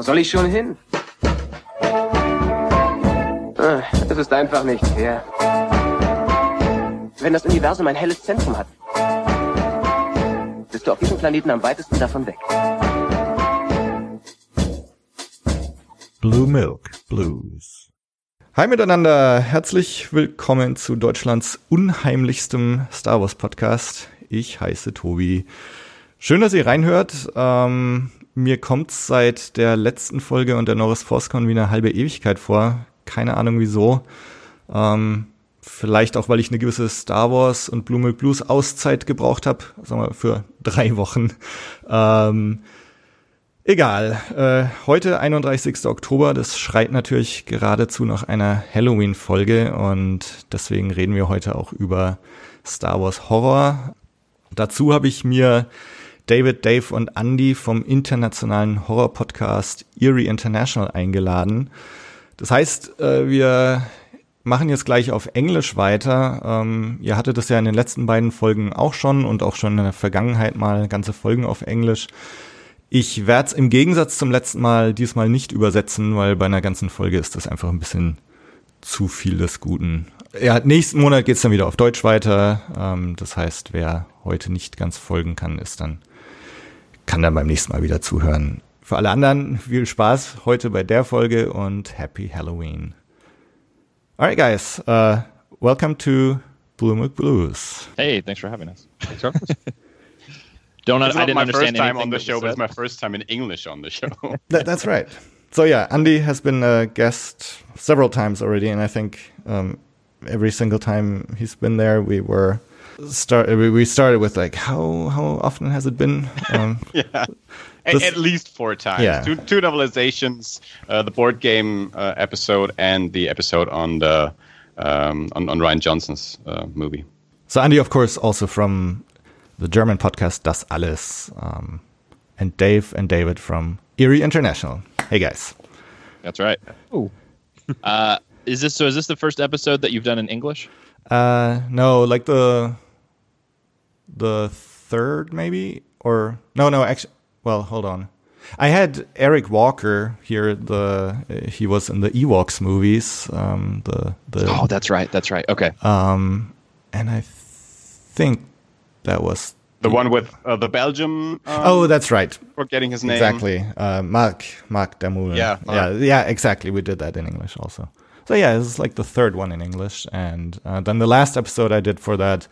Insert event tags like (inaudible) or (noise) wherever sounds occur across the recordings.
Wo soll ich schon hin? Ah, Es ist einfach nicht fair. Wenn das Universum ein helles Zentrum hat, bist du auf diesem Planeten am weitesten davon weg. Blue Milk Blues. Hi miteinander, herzlich willkommen zu Deutschlands unheimlichstem Star Wars Podcast. Ich heiße Tobi. Schön, dass ihr reinhört. Ähm, mir kommt's seit der letzten Folge und der Norris ForceCon wie eine halbe Ewigkeit vor. Keine Ahnung wieso. Ähm, vielleicht auch, weil ich eine gewisse Star Wars und Blue Milk Blues Auszeit gebraucht habe, sagen wir für drei Wochen. Ähm, Egal. Äh, heute 31. Oktober, das schreit natürlich geradezu nach einer Halloween-Folge und deswegen reden wir heute auch über Star Wars Horror. Dazu habe ich mir David, Dave und Andy vom internationalen Horror-Podcast Eerie International eingeladen. Das heißt, äh, wir machen jetzt gleich auf Englisch weiter. Ähm, ihr hattet das ja in den letzten beiden Folgen auch schon und auch schon in der Vergangenheit mal ganze Folgen auf Englisch. Ich werde es im Gegensatz zum letzten Mal diesmal nicht übersetzen, weil bei einer ganzen Folge ist das einfach ein bisschen zu viel des Guten. Ja, nächsten Monat geht's dann wieder auf Deutsch weiter. Ähm, das heißt, wer heute nicht ganz folgen kann, ist dann, kann dann beim nächsten Mal wieder zuhören. Für alle anderen viel Spaß heute bei der Folge und Happy Halloween. Alright, guys, uh, welcome to Blue Milk Blues. Hey, thanks for having us. (laughs) Don't It's I not didn't my understand first time on the show, was but it's my first time in English on the show. (laughs) That, that's right. So yeah, Andy has been a guest several times already, and I think um, every single time he's been there, we were start we we started with like how how often has it been? (laughs) Um, yeah, This- at least four times. Yeah. Two, two novelizations, uh, the board game uh, episode and the episode on the um, on, on Rian Johnson's uh, movie. so Andy, of course, also from the German podcast Das Alles, um, and Dave and David from Eerie International. Hey guys. That's right. Oh. uh, is this so? Is this the first episode that you've done in English? Uh, no, like the the third maybe or no, no, actually. Well, hold on. I had Eric Walker here. The uh, he was in the Ewoks movies. Um, the the Oh, that's right. That's right. Okay. um, and I think that was. The one with uh, the Belgium. Um, Oh, that's right. forgetting his name. Exactly. Uh, Mark Mark Damoulin. Yeah, yeah, yeah. Exactly. We did that in English also. So yeah, this is like the third one in English, and uh, then the last episode I did for that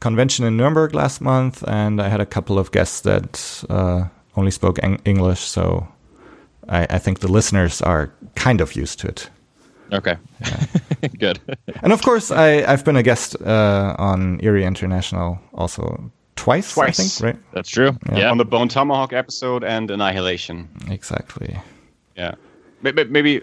convention in Nuremberg last month, and I had a couple of guests that uh, only spoke Eng- English, so I, I think the listeners are kind of used to it. Okay. (laughs) Good. And of course, I, I've been a guest uh, on Eerie International also twice. Twice. I think, right? That's true. Yeah. On the Bone Tomahawk episode and Annihilation. Exactly. Yeah. May- may- Maybe,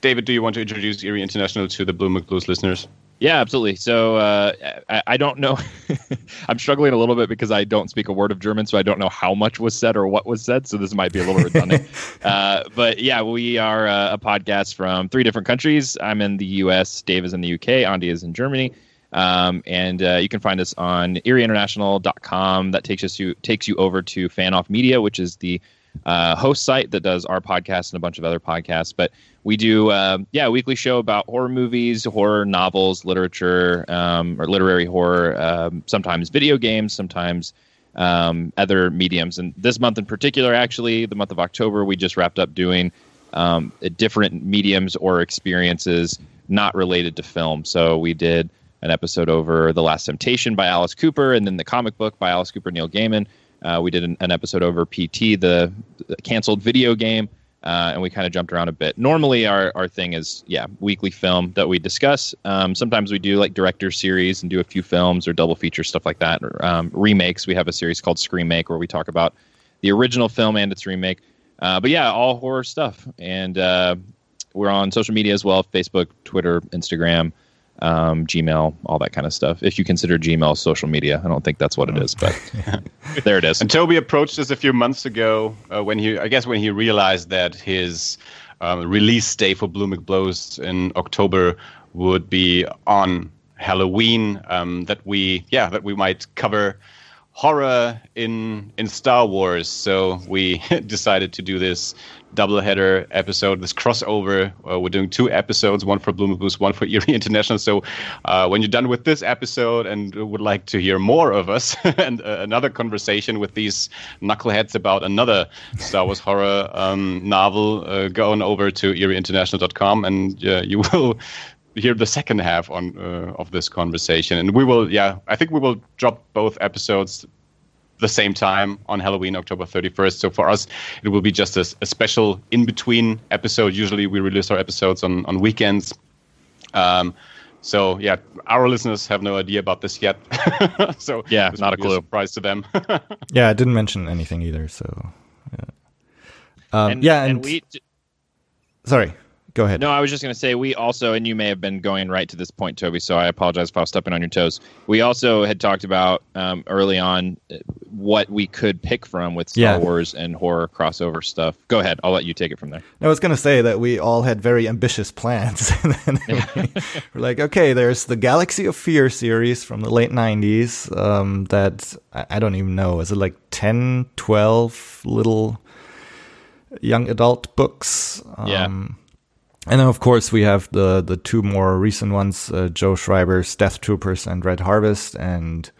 David, do you want to introduce Eerie International to the Blue Blues listeners? Yeah, absolutely. So uh, I, I don't know. (laughs) I'm struggling a little bit because I don't speak a word of German, so I don't know how much was said or what was said. So this might be a little redundant. (laughs) uh, but yeah, we are uh, a podcast from three different countries. I'm in the U.S. Dave is in the U.K. Andy is in Germany. Um, and uh, you can find us on eerieinternational.com. That takes us you takes you over to Fan Off Media, which is the uh, host site that does our podcast and a bunch of other podcasts. But we do, uh, yeah, a weekly show about horror movies, horror novels, literature, um, or literary horror. Um, sometimes video games, sometimes um, other mediums. And this month in particular, actually, the month of October, we just wrapped up doing um, different mediums or experiences not related to film. So we did an episode over The Last Temptation by Alice Cooper, and then the comic book by Alice Cooper, Neil Gaiman. Uh, we did an, an episode over PT, the, the canceled video game, uh, and we kind of jumped around a bit. Normally, our, our thing is, yeah, weekly film that we discuss. Um, sometimes we do like director series and do a few films or double feature stuff like that. Or, um, remakes. We have a series called Screen Make where we talk about the original film and its remake. Uh, but yeah, all horror stuff. And uh, we're on social media as well Facebook, Twitter, Instagram, um, Gmail, all that kind of stuff. If you consider Gmail social media, I don't think that's what it is, but (laughs) (laughs) there it is. And Toby approached us a few months ago uh, when he, I guess, when he realized that his um, release day for Blue Milk Blues in October would be on Halloween. Um, that we, yeah, that we might cover horror in in Star Wars. So we (laughs) decided to do this double header episode, this crossover. Uh, we're doing two episodes, one for Blue Milk Blues, one for (laughs) Eerie International. So uh, when you're done with this episode and would like to hear more of us (laughs) and uh, another conversation with these knuckleheads about another Star Wars horror um, novel, uh, go on over to eerieinternational.com and uh, you will hear the second half on uh, of this conversation. And we will, yeah, I think we will drop both episodes the same time on Halloween, October 31st. So for us, it will be just a, a special in between episode. Usually we release our episodes on, on weekends. Um, so yeah, our listeners have no idea about this yet. (laughs) so yeah, it's not a clue. A surprise to them. (laughs) yeah, I didn't mention anything either. So yeah, um, and, yeah, and, and we. Sorry. Go ahead. No, I was just going to say we also, and you may have been going right to this point, Toby. So I apologize if I was stepping on your toes. We also had talked about um, early on uh, what we could pick from with Star Yeah. Wars and horror crossover stuff. Go ahead. I'll let you take it from there. I was going to say that we all had very ambitious plans. (laughs) and we (laughs) we're like, okay, there's the Galaxy of Fear series from the late 90s um, that I, I don't even know. Is it like 10, 12 little young adult books? Yeah. And then, of course, we have the, the two more recent ones uh, Joe Schreiber's Death Troopers and Red Harvest. And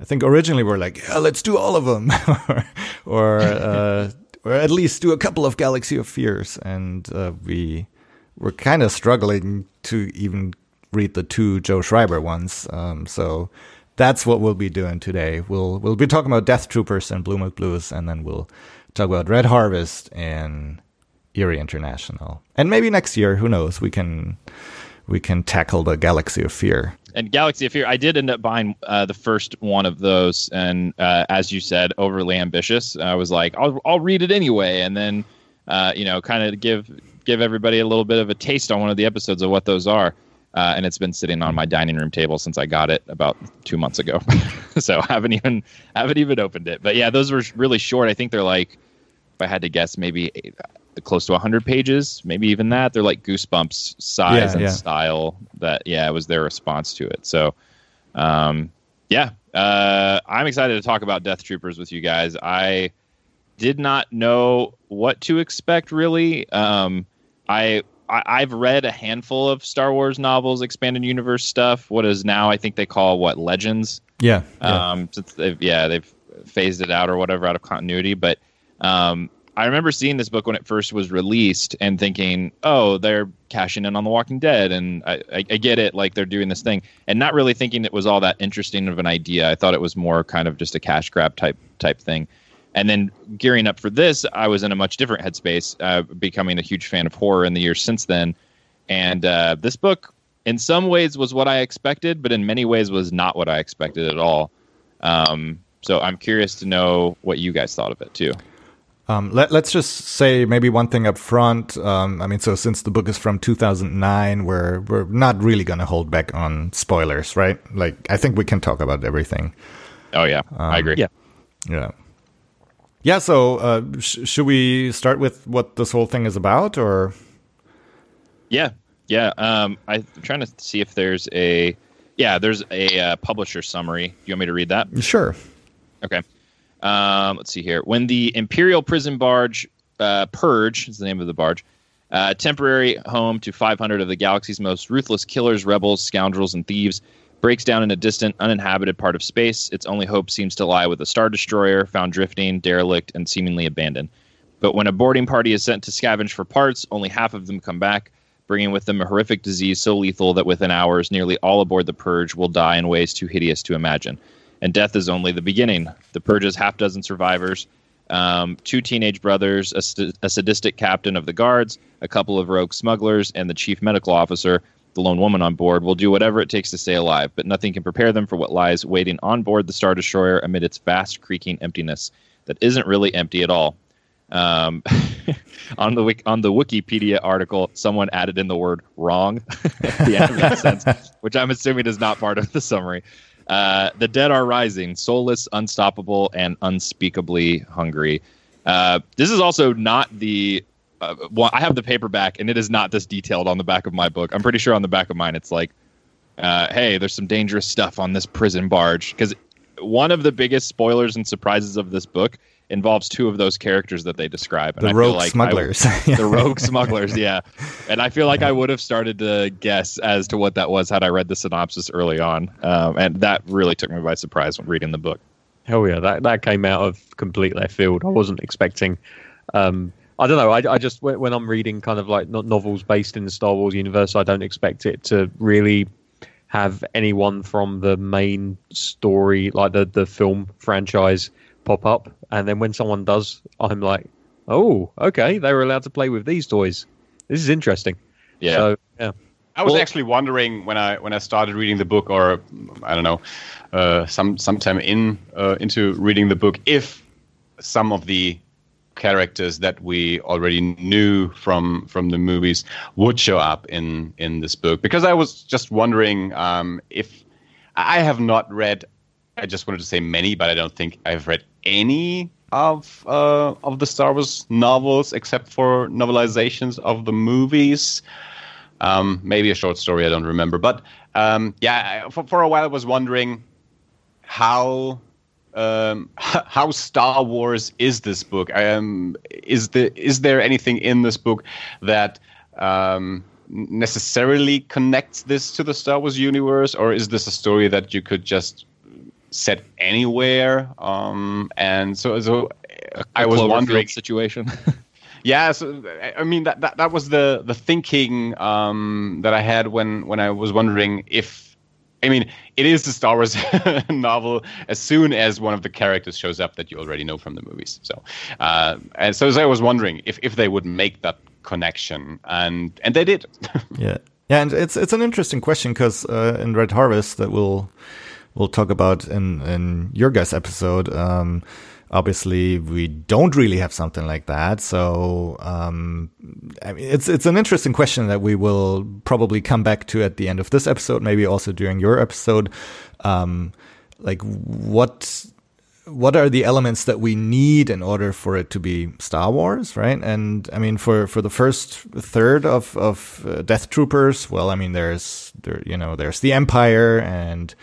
I think originally we are like, yeah, let's do all of them. or, (laughs) or, uh, or at least do a couple of Galaxy of Fears. And uh, we were kind of struggling to even read the two Joe Schreiber ones. Um, so that's what we'll be doing today. We'll we'll be talking about Death Troopers and Blue Milk Blues, and then we'll talk about Red Harvest and Eerie International. And maybe next year, who knows? We can we can tackle the Galaxy of Fear. And Galaxy of Fear, I did end up buying uh, the first one of those, and uh, as you said, overly ambitious. I was like, I'll I'll read it anyway, and then uh, you know, kind of give give everybody a little bit of a taste on one of the episodes of what those are. Uh, and it's been sitting on my dining room table since I got it about two months ago. (laughs) so I haven't even haven't even opened it. But yeah, those were really short. I think they're like, if I had to guess, maybe close to 100 pages, maybe even that. They're like Goosebumps size Yeah, and yeah. style. That yeah, it was their response to it. So, um, yeah, uh, I'm excited to talk about Death Troopers with you guys. I did not know what to expect really. Um, I, I I've read a handful of Star Wars novels, expanded universe stuff. What is now I think they call what Legends. Yeah. yeah. Um, since they've yeah they've phased it out or whatever out of continuity. But um, I remember seeing this book when it first was released and thinking, oh, they're cashing in on The Walking Dead, and I, I, I get it, like they're doing this thing, and not really thinking it was all that interesting of an idea. I thought it was more kind of just a cash grab type type thing. And then gearing up for this, I was in a much different headspace, uh, becoming a huge fan of horror in the years since then. And uh, this book, in some ways, was what I expected, but in many ways was not what I expected at all. Um, so I'm curious to know what you guys thought of it too. Um, let, let's just say maybe one thing up front. Um, I mean, so since the book is from 2009, we're we're not really going to hold back on spoilers, right? Like, I think we can talk about everything. Oh yeah, I agree. yeah. Yeah. Yeah. So, uh, sh- should we start with what this whole thing is about, or? Yeah, yeah. Um, I'm trying to see if there's a yeah, there's a uh, publisher summary. You want me to read that? Sure. Okay. Um, let's see here. When the Imperial prison barge uh, Purge is the name of the barge, uh, temporary home to 500 of the galaxy's most ruthless killers, rebels, scoundrels, and thieves, breaks down in a distant, uninhabited part of space. Its only hope seems to lie with a star destroyer found drifting, derelict, and seemingly abandoned. But when a boarding party is sent to scavenge for parts, only half of them come back, bringing with them a horrific disease so lethal that within hours, nearly all aboard the Purge will die in ways too hideous to imagine. And death is only the beginning. The Purge's half dozen survivors, um, two teenage brothers, a, st- a sadistic captain of the guards, a couple of rogue smugglers, and the chief medical officer, the lone woman on board, will do whatever it takes to stay alive, but nothing can prepare them for what lies waiting on board the Star Destroyer amid its vast, creaking emptiness that isn't really empty at all. Um, (laughs) on the on the Wikipedia article, someone added in the word "wrong" (laughs) at the end of that sentence, which I'm assuming is not part of the summary. Uh, the dead are rising, soulless, unstoppable, and unspeakably hungry. Uh, this is also not the. Uh, well, I have the paperback, and it is not this detailed on the back of my book. I'm pretty sure on the back of mine, it's like, uh, "Hey, there's some dangerous stuff on this prison barge." Because one of the biggest spoilers and surprises of this book involves two of those characters that they describe. And the I rogue like smugglers. (laughs) the rogue smugglers, yeah. And I feel like I would have started to guess as to what that was had I read the synopsis early on. Um, and that really took me by surprise when reading the book. Hell yeah, that, that came out of complete left field. I wasn't expecting. Um, I don't know. I, I just when I'm reading kind of like novels based in the Star Wars universe, I don't expect it to really have anyone from the main story, like the the film franchise, pop up. And then when someone does, I'm like, oh, okay, they were allowed to play with these toys. This is interesting. Yeah. So, yeah. I was well, actually wondering when I when I started reading the book, or I don't know, uh, some sometime in uh, into reading the book, if some of the characters that we already knew from from the movies would show up in in this book because I was just wondering um, if I have not read. I just wanted to say many, but I don't think I've read any of uh, of the Star Wars novels except for novelizations of the movies. Um, maybe a short story, I don't remember. But um, yeah, for, for a while I was wondering how um, (laughs) how Star Wars is this book? Um, is the is there anything in this book that um, necessarily connects this to the Star Wars universe, or is this a story that you could just set anywhere? Um, and so, so I was wondering situation. (laughs) yeah, so I mean that, that that was the the thinking um, that I had when when I was wondering if I mean, it is the Star Wars (laughs) novel as soon as one of the characters shows up that you already know from the movies. So, uh, and so, so I was wondering if, if they would make that connection, and and they did. (laughs) yeah, yeah, and it's it's an interesting question because uh, in Red Harvest that we'll we'll talk about in in your guys' episode. Um, obviously we don't really have something like that. So um, I mean, it's it's an interesting question that we will probably come back to at the end of this episode, maybe also during your episode. Um, like what what are the elements that we need in order for it to be Star Wars, right? And I mean, for for the first third of of uh, Death Troopers, well, I mean, there's there you know there's the Empire and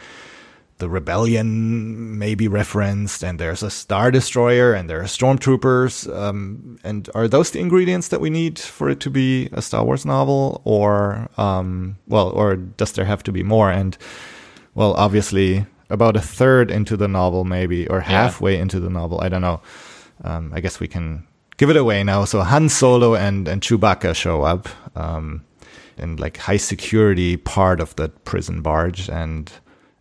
the rebellion may be referenced, and there's a star destroyer, and there are stormtroopers. Um, and are those the ingredients that we need for it to be a Star Wars novel, or um, well, or does there have to be more? And well, obviously, about a third into the novel, maybe, or halfway yeah. into the novel. I don't know. Um, I guess we can give it away now. So Han Solo and and Chewbacca show up um, in like high security part of the prison barge, and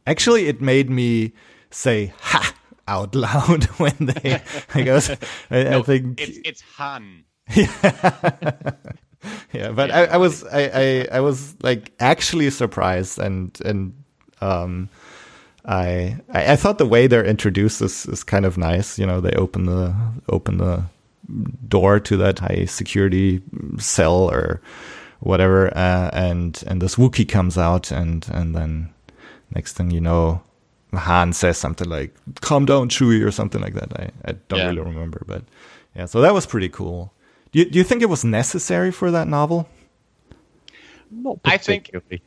Actually, it made me say "ha" out loud (laughs) when they. I guess I, no, I think it's, it's Han. (laughs) yeah, yeah, but I, I was I, I I was like actually surprised and and um. I, I thought the way they're introduced is, is kind of nice. You know, they open the open the door to that high security cell or whatever, uh, and and this Wookie comes out, and and then next thing you know, Han says something like "Calm down, Chewie" or something like that. I, I don't yeah. really remember, but yeah. So that was pretty cool. Do you, do you think it was necessary for that novel? Not I think. (laughs)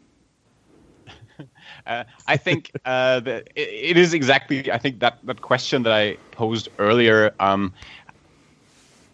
Uh, I think uh, it, it is exactly. I think that that question that I posed earlier. Um,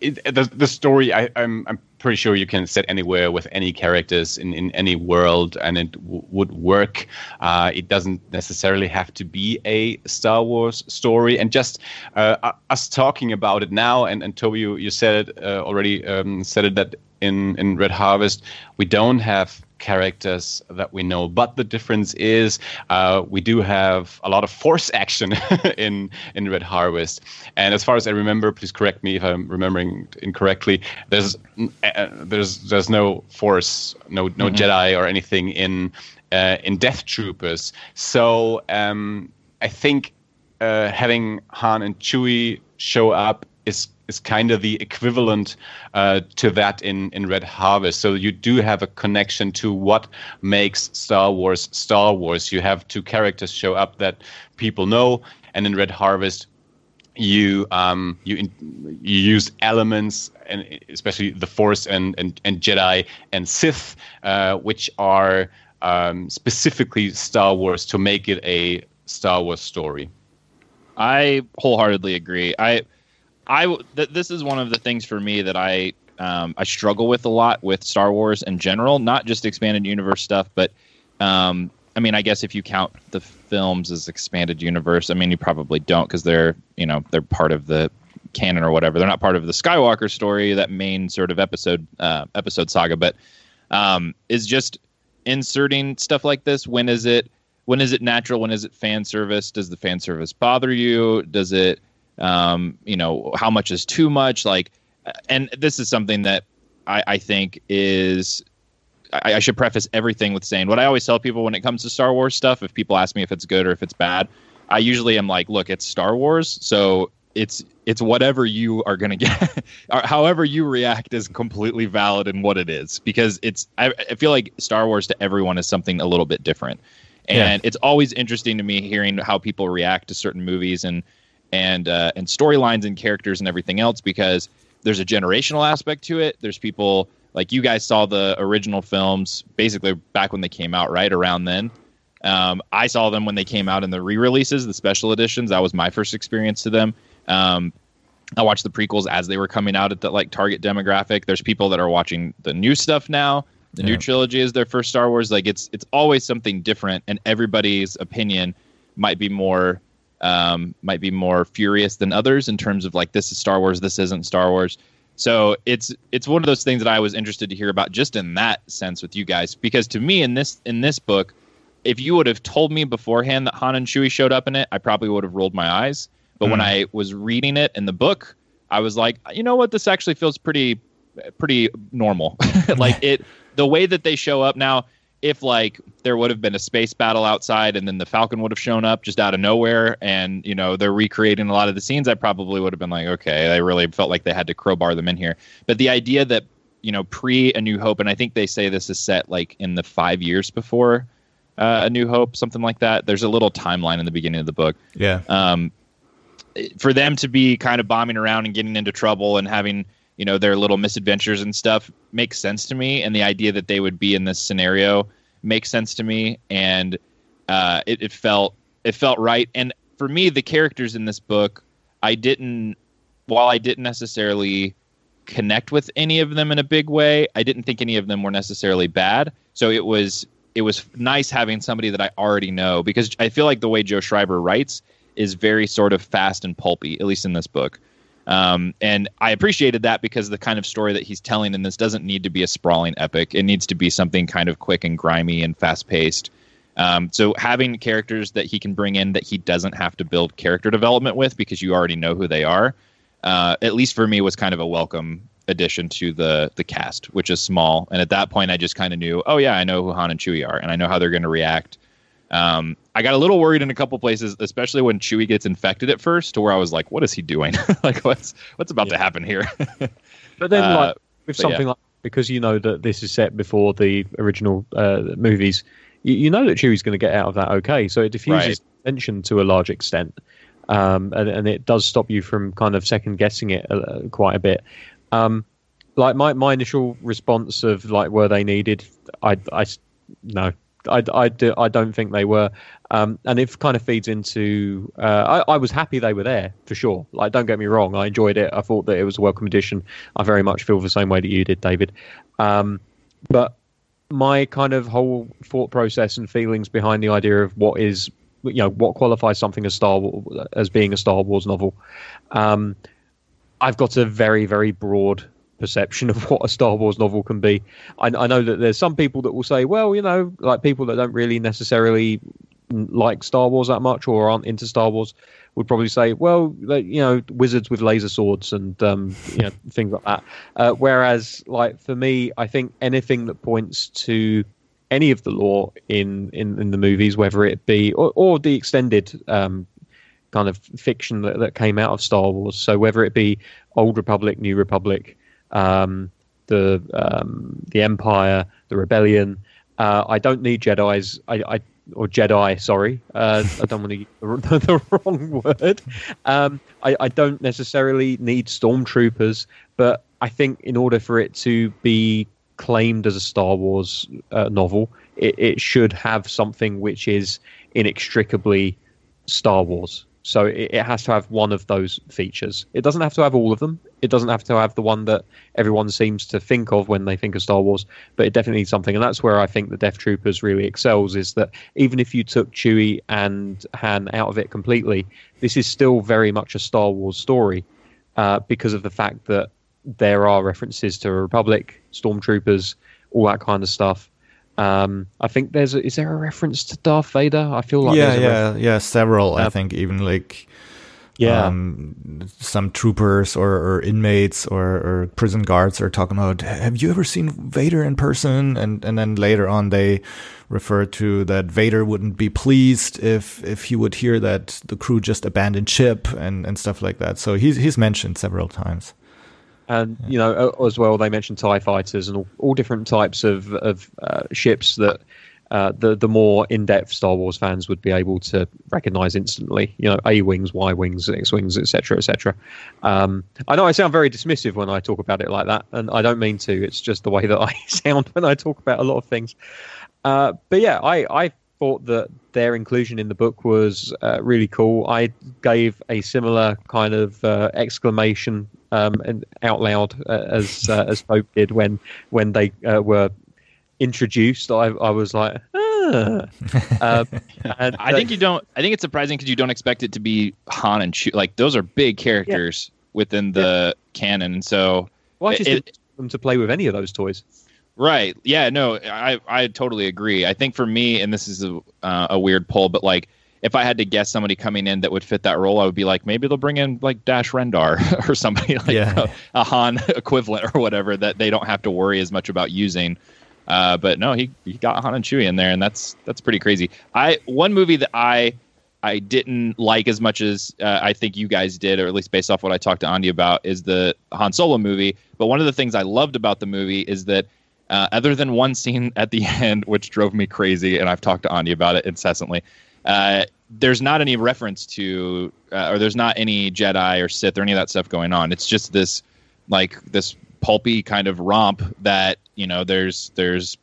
it, the the story. I, I'm I'm pretty sure you can set anywhere with any characters in, in any world and it w- would work. Uh, it doesn't necessarily have to be a Star Wars story. And just uh, us talking about it now, and, and Toby, you, you said it uh, already, um, said it that in, in Red Harvest, we don't have characters that we know. But the difference is uh, we do have a lot of force action (laughs) in in Red Harvest. And as far as I remember, please correct me if I'm remembering incorrectly. There's uh, there's there's no force, no no mm-hmm. Jedi or anything in uh, in Death Troopers. So um, I think uh, having Han and Chewie show up is is kind of the equivalent uh, to that in, in Red Harvest. So you do have a connection to what makes Star Wars Star Wars. You have two characters show up that people know, and in Red Harvest, you um, you in, you use elements and especially the Force and and, and Jedi and Sith, uh, which are um, specifically Star Wars to make it a Star Wars story. I wholeheartedly agree. I, I th- this is one of the things for me that I um, I struggle with a lot with Star Wars in general, not just expanded universe stuff, but um, I mean, I guess if you count the films as expanded universe, I mean, you probably don't because they're you know they're part of the canon or whatever. They're not part of the Skywalker story, that main sort of episode uh, episode saga, but um, is just inserting stuff like this. When is it? When is it natural? When is it fan service? Does the fan service bother you? Does it? Um, you know, how much is too much? Like, and this is something that I, I think is I, I, should preface everything with saying what I always tell people when it comes to Star Wars stuff. If people ask me if it's good or if it's bad, I usually am like, look, it's Star Wars, so it's it's whatever you are going (laughs) to get however you react is completely valid in what it is because it's I, I, feel like star wars to everyone is something a little bit different and yeah. it's always interesting to me hearing how people react to certain movies and and uh, and storylines and characters and everything else because there's a generational aspect to it there's people like you guys saw the original films basically back when they came out right around then um, i saw them when they came out in the re-releases the special editions that was my first experience to them um, I watched the prequels as they were coming out at the like target demographic. There's people that are watching the new stuff now. The yeah. new trilogy is their first Star Wars. Like it's it's always something different, and everybody's opinion might be more um, might be more furious than others in terms of like this is Star Wars, this isn't Star Wars. So it's it's one of those things that I was interested to hear about just in that sense with you guys because to me in this in this book, if you would have told me beforehand that Han and Chewie showed up in it, I probably would have rolled my eyes. But mm. when I was reading it in the book, I was like, you know what, this actually feels pretty pretty normal. (laughs) like (laughs) it the way that they show up now, if like there would have been a space battle outside and then the Falcon would have shown up just out of nowhere and you know they're recreating a lot of the scenes, I probably would have been like, okay, I really felt like they had to crowbar them in here. But the idea that you know pre A New Hope, and I think they say this is set like in the five years before uh, A New Hope, something like that. There's a little timeline in the beginning of the book. Yeah. Um, for them to be kind of bombing around and getting into trouble and having you know their little misadventures and stuff makes sense to me. And the idea that they would be in this scenario makes sense to me. And uh, it, it felt it felt right. And for me the characters in this book i didn't while i didn't necessarily connect with any of them in a big way i didn't think any of them were necessarily bad. So it was it was nice having somebody that i already know because i feel like the way joe schreiber writes is very sort of fast and pulpy, at least in this book. Um, and I appreciated that because the kind of story that he's telling in this doesn't need to be a sprawling epic. It needs to be something kind of quick and grimy and fast paced. Um, so having characters that he can bring in that he doesn't have to build character development with because you already know who they are, uh, at least for me, was kind of a welcome addition to the the cast, which is small. And at that point, I just kind of knew, oh yeah, I know who Han and Chewie are, and I know how they're going to react. Um, I got a little worried in a couple places, especially when Chewie gets infected at first, to where I was like, "What is he doing? (laughs) like, what's what's about yeah. to happen here?" (laughs) but then, uh, like with something yeah. like because you know that this is set before the original uh, movies, you, you, know that Chewie's going to get out of that okay. So it diffuses right. tension to a large extent, um, and, and it does stop you from kind of second guessing it uh, quite a bit. Um, like my, my initial response of like were they needed? I I no I, I, do, I don't think they were. Um, and it kind of feeds into. Uh, I, I, was happy they were there for sure. Like, don't get me wrong, I enjoyed it. I thought that it was a welcome addition. I very much feel the same way that you did, David. Um, but my kind of whole thought process and feelings behind the idea of what is, you know, what qualifies something as Star as being a Star Wars novel. Um, I've got a very, very broad perception of (laughs) what a Star Wars novel can be. I, I, know that there's some people that will say, well, you know, like people that don't really necessarily like Star Wars that much or aren't into Star Wars would probably say, well, you know, wizards with laser swords and um, you know (laughs) things like that. Uh, whereas, like for me, I think anything that points to any of the lore in in, in the movies, whether it be or, or the extended um, kind of fiction that, that came out of Star Wars, so whether it be Old Republic, New Republic, um, the um, the Empire, the Rebellion. Uh, I don't need Jedi's. I, I or Jedi. Sorry, uh, I don't want to use the, (laughs) the wrong word. Um, I, I, don't necessarily need stormtroopers, but I think in order for it to be claimed as a Star Wars uh, novel, it, it, should have something which is inextricably Star Wars. So it, it has to have one of those features. It doesn't have to have all of them. It doesn't have to have the one that everyone seems to think of when they think of Star Wars, but it definitely needs something. And that's where I think the Death Troopers really excels is that even if you took Chewie and Han out of it completely, this is still very much a Star Wars story uh, because of the fact that there are references to a Republic, stormtroopers, all that kind of stuff. Um, I think there's a, is there a reference to Darth Vader? I feel like yeah, there's a yeah, reference. yeah, several. I Uh, think even like yeah. um, some troopers or, or inmates or, or prison guards are talking about, have you ever seen Vader in person? And and then later on they refer to that Vader wouldn't be pleased if if he would hear that the crew just abandoned ship and, and stuff like that. So he's he's mentioned several times. And you know as well they mentioned tie fighters and all, all different types of of uh, ships that uh, the the more in-depth Star Wars fans would be able to recognize instantly. You know, A wings, Y wings, X wings, etc., etc. Um, I know I sound very dismissive when I talk about it like that, and I don't mean to. It's just the way that I (laughs) sound when I talk about a lot of things. Uh, but yeah, I, I thought that their inclusion in the book was uh, really cool. I gave a similar kind of uh, exclamation um, and out loud uh, as uh, as Pope did when when they uh, were introduced. I, I was like, ah. um, (laughs) and I think you don't. I think it's surprising because you don't expect it to be Han and Chewie. Like those are big characters within the canon, and so well, I just it- them to play with any of those toys. Right. Yeah. No. I I totally agree. I think for me, and this is a uh, a weird poll, but like if I had to guess somebody coming in that would fit that role, I would be like maybe they'll bring in like Dash Rendar (laughs) or somebody like Yeah. a, a Han (laughs) equivalent or whatever that they don't have to worry as much about using. Uh, but no, he he got Han and Chewie in there, and that's that's pretty crazy. I one movie that I I didn't like as much as uh, I think you guys did, or at least based off what I talked to Andy about, is the Han Solo movie. But one of the things I loved about the movie is that, uh, other than one scene at the (laughs) end, which drove me crazy, and I've talked to Andy about it incessantly, uh, there's not any reference to, uh, or there's not any Jedi or Sith or any of that stuff going on. It's just this, like this pulpy kind of romp that you know there's there's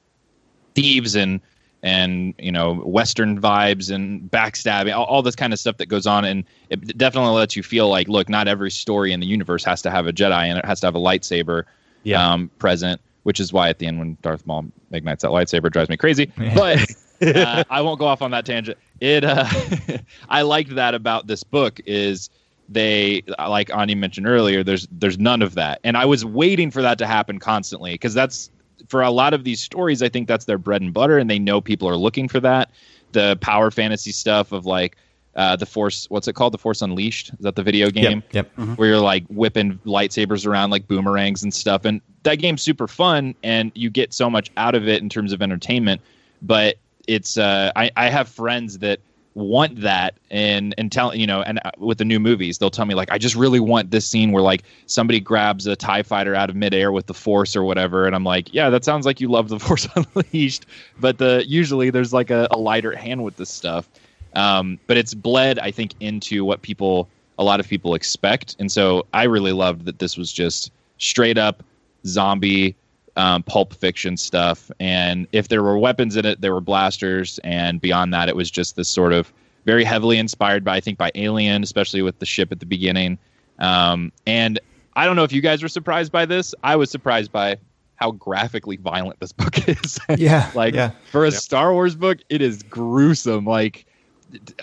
thieves and and you know western vibes and backstabbing all, all this kind of stuff that goes on and it definitely lets you feel like look not every story in the universe has to have a jedi and it has to have a lightsaber Yeah. um, present which is why at the end when darth maul ignites that lightsaber drives me crazy but (laughs) uh, i won't go off on that tangent it uh, (laughs) i liked that about this book is they like Andy mentioned earlier there's there's none of that and i was waiting for that to happen constantly because that's for a lot of these stories i think that's their bread and butter and they know people are looking for that the power fantasy stuff of like uh, the force what's it called the force unleashed is that the video game Yep. where you're like whipping lightsabers around like boomerangs and stuff. And that game's super fun and you get so much out of it in terms of entertainment. But it's uh, I, I have friends that want that and and tell you know and uh, with the new movies they'll tell me like I just really want this scene where like somebody grabs a tie fighter out of midair with the force or whatever. And I'm like yeah that sounds like you love the (laughs) force unleashed. But the usually there's like a, a lighter hand with this stuff. Um, but it's bled i think into what people a lot of people expect. And so i really loved that this was just straight up zombie um, pulp fiction stuff and if there were weapons in it there were blasters and beyond that it was just this sort of very heavily inspired by i think by alien especially with the ship at the beginning um, and i don't know if you guys were surprised by this i was surprised by how graphically violent this book (laughs) is Yeah. (laughs) like yeah. for a Star Wars book, it is gruesome. Like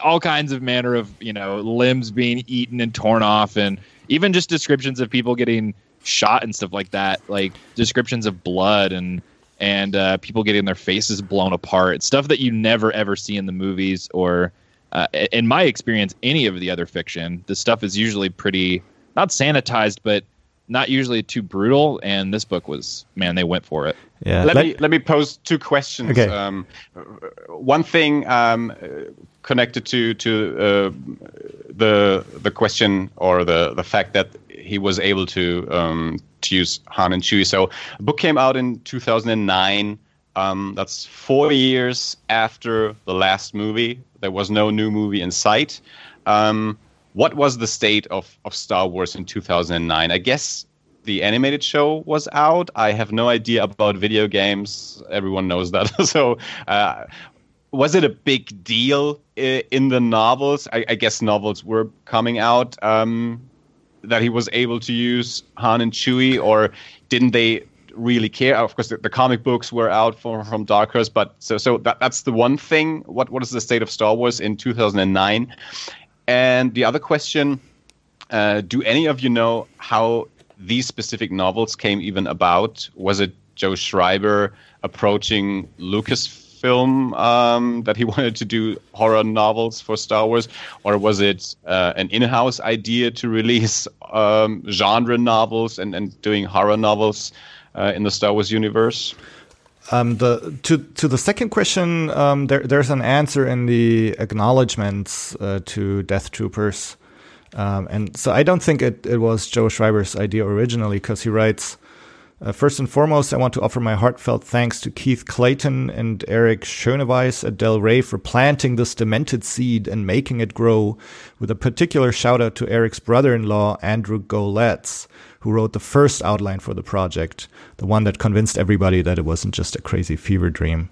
all kinds of manner of you know limbs being eaten and torn off, and even just descriptions of people getting shot and stuff like that. Like descriptions of blood and and uh, people getting their faces blown apart. Stuff that you never ever see in the movies or. Uh, in my experience, any of the other fiction, the stuff is usually pretty not sanitized, but not usually too brutal. And this book was, man, they went for it. Yeah. let Let- me let me pose two questions. Okay. Um, one thing um, uh, connected to to uh, the the question or the the fact that he was able to um, to use Han and Chewie. So the book came out in 2009. Um, that's four years after the last movie. There was no new movie in sight. Um, what was the state of, of Star Wars in 2009? I guess the animated show was out. I have no idea about video games. Everyone knows that. (laughs) so, uh, was it a big deal in the novels? I, I guess novels were coming out um, that he was able to use Han and Chewie, or didn't they really care? Of course, the, the comic books were out for, from Dark Horse, but so so that, that's the one thing. What what is the state of Star Wars in 2009? And the other question: uh, Do any of you know how these specific novels came even about? Was it Joe Schreiber approaching Lucasfilm um, that he (laughs) wanted to do horror novels for Star Wars, or was it uh, an in-house idea to release um, genre novels and, and doing horror novels uh, in the Star Wars universe? Um, the to to the second question, um, there, there's an answer in the acknowledgments uh, to Death Troopers, um, and so I don't think it, it was Joe Schreiber's idea originally because he writes. Uh, first and foremost, I want to offer my heartfelt thanks to Keith Clayton and Eric Schoeneweiss at Del Rey for planting this demented seed and making it grow, with a particular shout out to Eric's brother in law, Andrew Goletz, who wrote the first outline for the project, the one that convinced everybody that it wasn't just a crazy fever dream.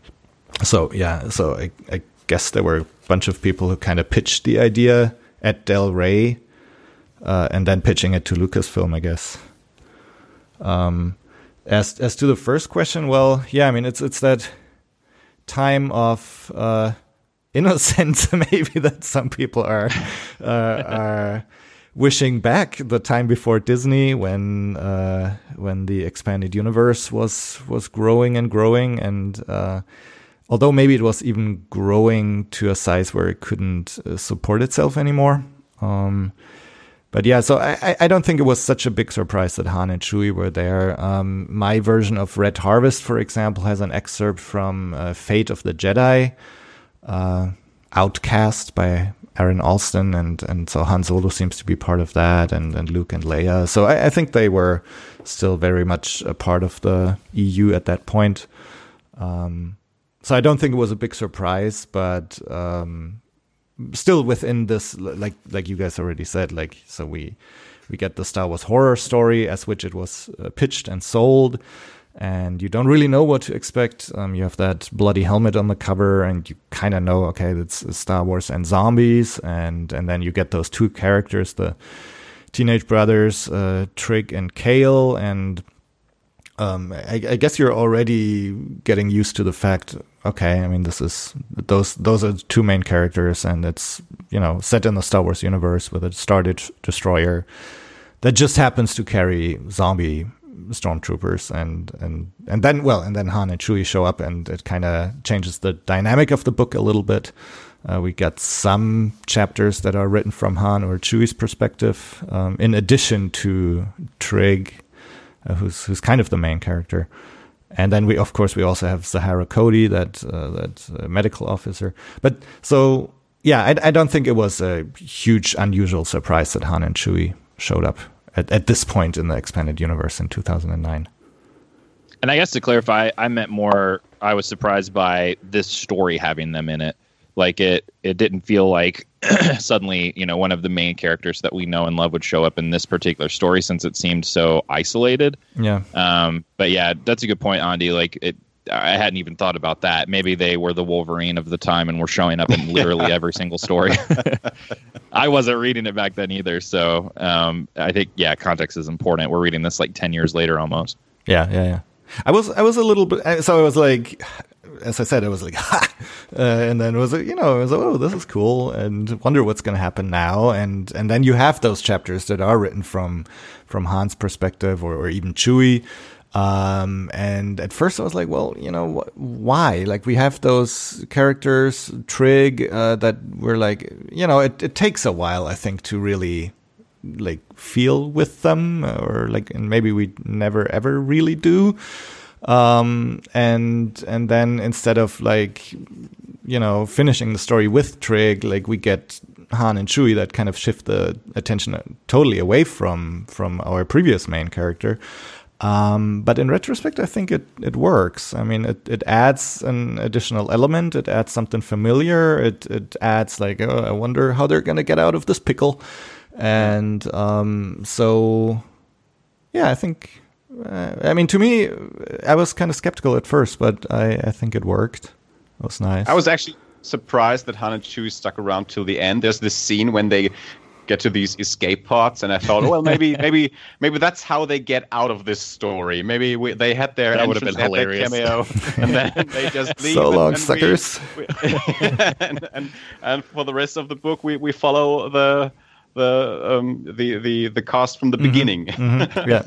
So, yeah, so I, I guess there were a bunch of people who kind of pitched the idea at Del Rey uh, and then pitching it to Lucasfilm, I guess. Um, as as to the first question, well, yeah, I mean it's it's that time of uh, innocence, (laughs) maybe that some people are uh, are wishing back the time before Disney when uh, when the expanded universe was was growing and growing and uh, although maybe it was even growing to a size where it couldn't uh, support itself anymore. Um, but yeah, so I, I don't think it was such a big surprise that Han and Chewie were there. Um, my version of Red Harvest, for example, has an excerpt from uh, Fate of the Jedi, uh, Outcast by Aaron Allston, and and so Han Solo seems to be part of that, and and Luke and Leia. So I, I think they were still very much a part of the EU at that point. Um, so I don't think it was a big surprise, but um, still within this like like you guys already said like so we we get the Star Wars horror story as which it was uh, pitched and sold. And you don't really know what to expect. Um, you have that bloody helmet on the cover and you kind of know okay it's Star Wars and zombies. And and then you get those two characters the teenage brothers uh, Trig and Kale. And um, I, I, guess you're already getting used to the fact. Okay, I mean, this is those those are two main characters, and it's you know set in the Star Wars universe with a Star Destroyer that just happens to carry zombie stormtroopers, and and and then well, and then Han and Chewie show up, and it kind of changes the dynamic of the book a little bit. Uh, we got some chapters that are written from Han or Chewie's perspective, um, in addition to Trig uh, who's who's kind of the main character. And then we, of course, we also have Zahara Cody, that uh, that uh, medical officer. But so, yeah, I, I, don't think it was a huge, unusual surprise that Han and Chewie showed up at, at this point in the expanded universe in 2009. And I guess to clarify, I meant more. I was surprised by this story having them in it. Like it, it didn't feel like (clears throat) suddenly, you know, one of the main characters that we know and love would show up in this particular story since it seemed so isolated. Yeah. Um, but yeah, that's a good point, Andy. Like it, I hadn't even thought about that. Maybe they were the Wolverine of the time and were showing up in (laughs) literally every single story. (laughs) I wasn't reading it back then either. So um, I think, yeah, context is important. We're reading this like 10 years later almost. Yeah, yeah, yeah. I was I was a little bit so I was like as I said, I was like, (laughs) ha! Uh, and then it was you know, I was like, oh, this is cool, and wonder what's going to happen now. And and then you have those chapters that are written from from Han's perspective, or, or even Chewie. Um, and at first I was like, well, you know, wh- why? Like we have those characters, Trig, uh, that were like, you know, it, it takes a while, I think, to really like feel with them, or like, and maybe we never ever really do. Um, and and then instead of like you know finishing the story with Trig, like we get Han and Chewie that kind of shift the attention totally away from from our previous main character. Um, but in retrospect, I think it, it works. I mean, it, it adds an additional element. It adds something familiar. It it adds like, oh, I wonder how they're gonna get out of this pickle. And um, so, yeah, I think uh, I mean, to me, I was kind of skeptical at first, but I, I think it worked. It was nice. I was actually surprised that Han and Chewie stuck around till the end. There's this scene when they get to these escape pods, and I thought, well, (laughs) maybe, maybe, maybe that's how they get out of this story. Maybe we, they had their That would have been hilarious. cameo, (laughs) and then they just leave. So and- long, and we- suckers. (laughs) we- and, and and for the rest of the book, we, we follow the the um the the the cast from the beginning. Mhm, (laughs) Yeah.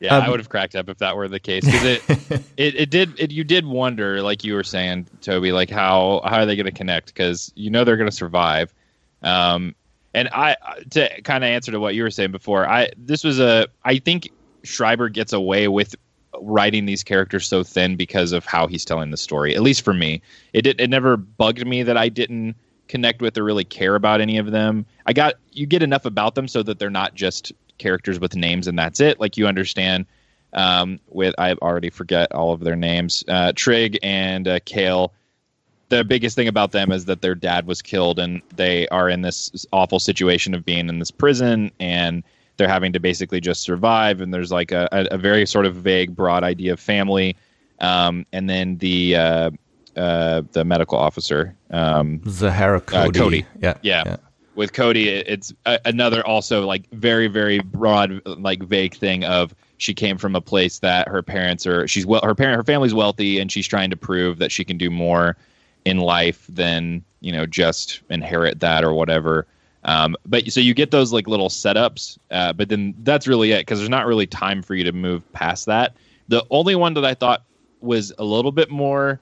Yeah, Um, I would have cracked up if that were the case because it, (laughs) it it did it you did wonder like you were saying Toby like how how are they going to connect? Because you know they're going to survive, um and I to kind of answer to what you were saying before I this was a I think Schreiber gets away with writing these characters so thin because of how he's telling the story at least for me. It did it never bugged me that I didn't connect with or really care about any of them I got you get enough about them so that they're not just characters with names and that's it. Like you understand um, with I already forget all of their names. Uh, Trig and uh, Kale. The biggest thing about them is that their dad was killed and they are in this awful situation of being in this prison and they're having to basically just survive. And there's like a, a, a very sort of vague, broad idea of family. Um, and then the uh, uh, the medical officer. Um, Zahara Cody. Cody. Yeah. yeah. With Cody, it's a, another also like very very broad like vague thing of she came from a place that her parents are she's well her parent her family's wealthy and she's trying to prove that she can do more in life than you know just inherit that or whatever. Um, but so you get those like little setups, uh, but then that's really it because there's not really time for you to move past that. The only one that I thought was a little bit more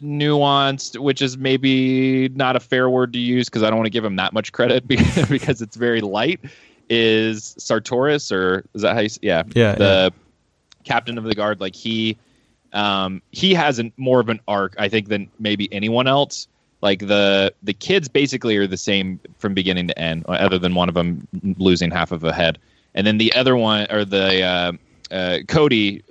nuanced, which is maybe not a fair word to use because I don't want to give him that much credit (laughs) because, (laughs) because it's very light. Is Sartoris or is that how you? Yeah, Yeah, The captain of the guard, like he, um, he has an, more of an arc, I think, than maybe anyone else. Like the the kids basically are the same from beginning to end, other than one of them losing half of a head, and then the other one or the uh, uh, Cody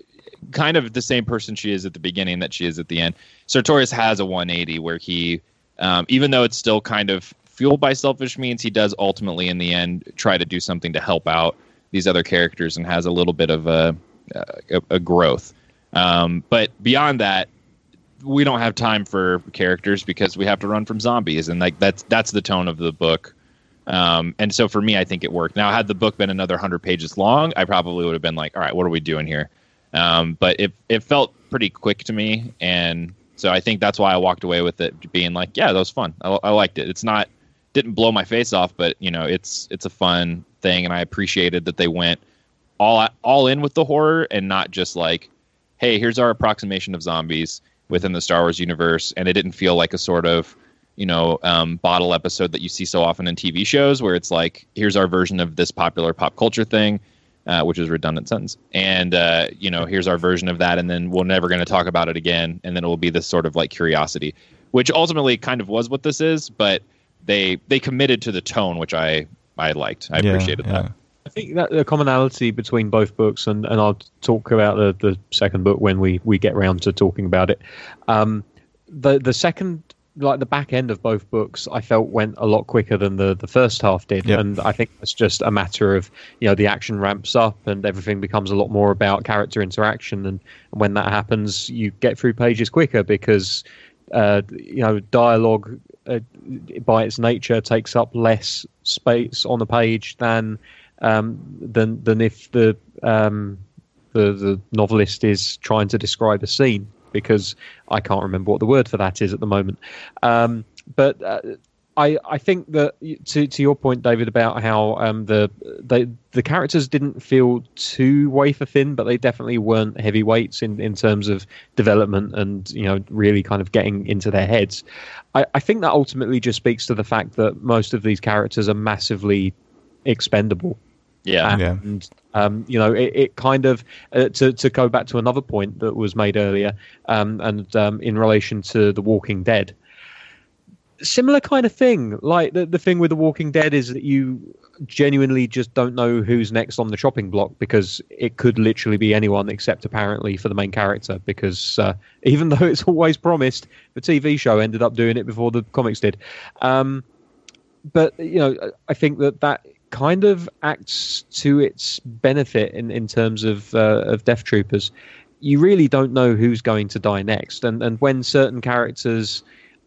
kind of the same person she is at the beginning that she is at the end. Sartoris has a 180 where he, um, even though it's still kind of fueled by selfish means, he does ultimately in the end try to do something to help out these other characters and has a little bit of a a, a growth. Um, but beyond that, we don't have time for characters because we have to run from zombies, and like that's that's the tone of the book. Um, and so for me, I think it worked. Now, had the book been another hundred pages long, I probably would have been like, "All right, what are we doing here?" Um, but it it felt pretty quick to me, and so I think that's why I walked away with it being like, "Yeah, that was fun. I, I liked it. It's not didn't blow my face off, but you know, it's it's a fun thing, and I appreciated that they went all all in with the horror and not just like, hey, here's our approximation of zombies within the Star Wars universe, and it didn't feel like a sort of you know um, bottle episode that you see so often in TV shows where it's like, here's our version of this popular pop culture thing. Uh, which is a redundant sentence, and uh, you know, here's our version of that, and then we're never going to talk about it again, and then it will be this sort of like curiosity, which ultimately kind of was what this is, but they they committed to the tone, which I I liked. I Yeah, appreciated yeah. that. I think that the commonality between both books, and, and I'll talk about the, the second book when we, we get round to talking about it. Um, the the second, like the back end of both books, I felt went a lot quicker than the, the first half did, Yep. and I think it's just a matter of you know the action ramps up and everything becomes a lot more about character interaction, and, and when that happens, you get through pages quicker because uh, you know dialogue uh, by its nature takes up less space on the page than um, than than if the um, the the novelist is trying to describe a scene because I can't remember what the word for that is at the moment. Um, but uh, I I think that to to your point, David, about how um, the they, the characters didn't feel too wafer thin, but they definitely weren't heavyweights in, in terms of development and you know really kind of getting into their heads. I, I think that ultimately just speaks to the fact that most of these characters are massively expendable Yeah. Yeah. and um, you know it, it kind of uh, to to go back to another point that was made earlier um, and um, in relation to the Walking Dead. Similar kind of thing. Like the, the thing with the Walking Dead is that you genuinely just don't know who's next on the chopping block because it could literally be anyone except apparently for the main character. Because uh, even (laughs) though it's always promised, the TV show ended up doing it before the comics did. Um, but you know, I think that that kind of acts to its benefit in, in terms of uh, of Death Troopers. you really don't know who's going to die next. And and when certain characters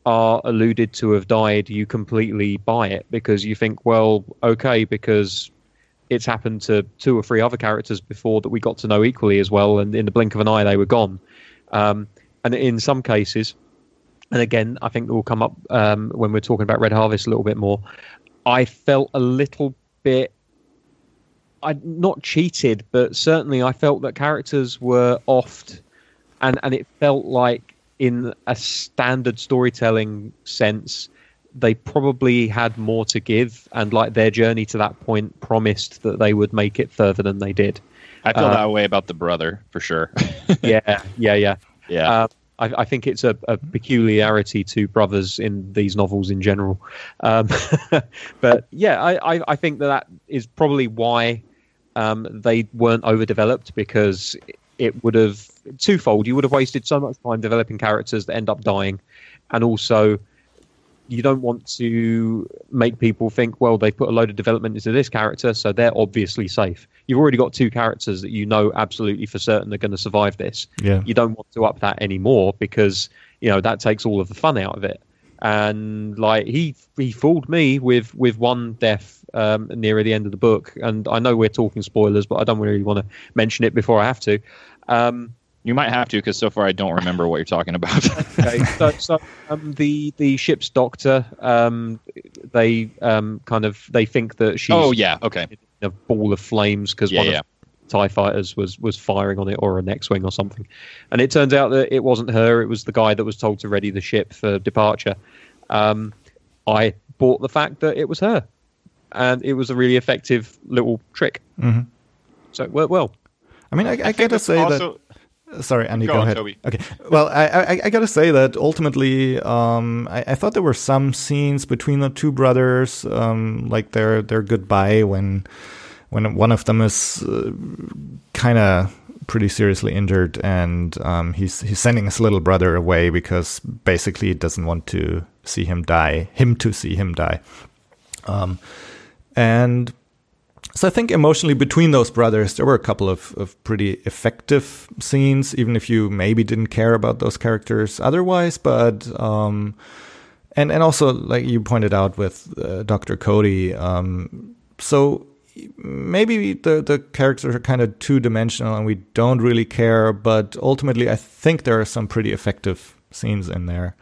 are alluded to have died, you completely buy it because you think, well, okay, because it's happened to two or three other characters before that we got to know equally as well, and in the blink of an eye, they were gone. Um, and in some cases, and again, I think it will come up um, when we're talking about Red Harvest a little bit more. I felt a little bit, I not cheated, but certainly I felt that characters were offed, and and it felt like in a standard storytelling sense, they probably had more to give, and like their journey to that point promised that they would make it further than they did. I feel Uh, that way about the brother for sure. (laughs) yeah, yeah, yeah. (laughs) yeah. Uh, I, I think it's a, a peculiarity to brothers in these novels in general. Um, (laughs) but yeah, I, I, I think that that is probably why um, they weren't overdeveloped because it would have twofold. You would have wasted so much time developing characters that end up dying, and also you don't want to make people think, well, they put a load of development into this character, so they're obviously safe. You've already got two characters that you know absolutely for certain are going to survive this Yeah. you don't want to up that anymore because you know that takes all of the fun out of it and like he he fooled me with with one death um nearer the end of the book and i know we're talking spoilers but i don't really want to mention it before i have to um you might have to because so far I don't remember what you're talking about. (laughs) okay so, so um the the ship's doctor um they um kind of they think that she's oh yeah, okay. in a ball of flames because Yeah, one yeah. of TIE fighters was was firing on it or an X-wing or something, and it turns out that it wasn't her. It was the guy that was told to ready the ship for departure. Um, I bought the fact that it was her, and it was a really effective little trick. Mhm. So it worked well. I mean, I, I, think gotta say also, that. Sorry, Andy, Go go, on, ahead. Toby. Okay. Well, I, I, I gotta say that ultimately, um, I, I thought there were some scenes between the two brothers, um, like their their goodbye when when one of them is uh, kind of pretty seriously injured, and um, he's he's sending his little brother away because basically he doesn't want to see him die, him to see him die. Um, and so I think emotionally between those brothers, there were a couple of, of pretty effective scenes, even if you maybe didn't care about those characters otherwise. But um, and and also like you pointed out with uh, Doctor Cody, um, so maybe the the characters are kind of two dimensional and we don't really care. But ultimately, I think there are some pretty effective scenes in there.